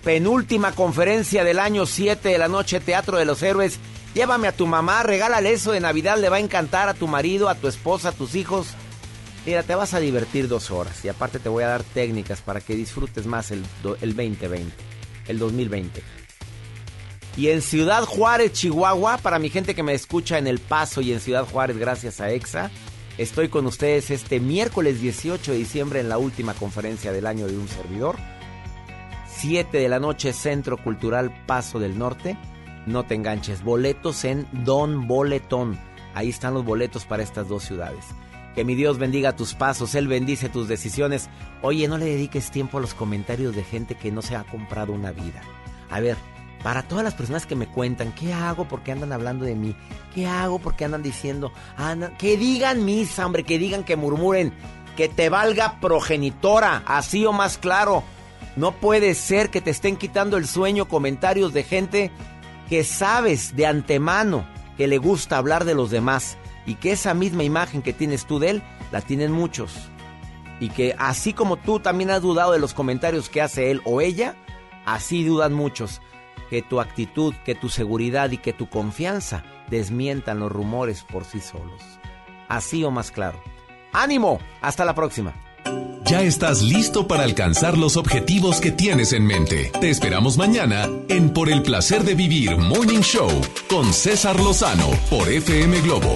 Penúltima conferencia del año 7 de la noche, Teatro de los Héroes. Llévame a tu mamá, regálale eso de Navidad, le va a encantar a tu marido, a tu esposa, a tus hijos. Mira, te vas a divertir dos horas y aparte te voy a dar técnicas para que disfrutes más el, el 2020, el 2020. Y en Ciudad Juárez, Chihuahua, para mi gente que me escucha en El Paso y en Ciudad Juárez, gracias a EXA, estoy con ustedes este miércoles 18 de diciembre en la última conferencia del año de un servidor. 7 de la noche, Centro Cultural Paso del Norte. No te enganches, boletos en Don Boletón. Ahí están los boletos para estas dos ciudades. Que mi Dios bendiga tus pasos, Él bendice tus decisiones. Oye, no le dediques tiempo a los comentarios de gente que no se ha comprado una vida. A ver, para todas las personas que me cuentan, ¿qué hago porque andan hablando de mí? ¿Qué hago porque andan diciendo? que digan misa, hombre, que digan, que murmuren, que te valga progenitora, así o más claro. No puede ser que te estén quitando el sueño comentarios de gente que sabes de antemano que le gusta hablar de los demás y que esa misma imagen que tienes tú de él la tienen muchos. Y que así como tú también has dudado de los comentarios que hace él o ella, así dudan muchos. Que tu actitud, que tu seguridad y que tu confianza desmientan los rumores por sí solos. Así o más claro. ¡Ánimo! Hasta la próxima. Ya estás listo para alcanzar los objetivos que tienes en mente. Te esperamos mañana en Por el placer de vivir Morning Show con César Lozano por FM Globo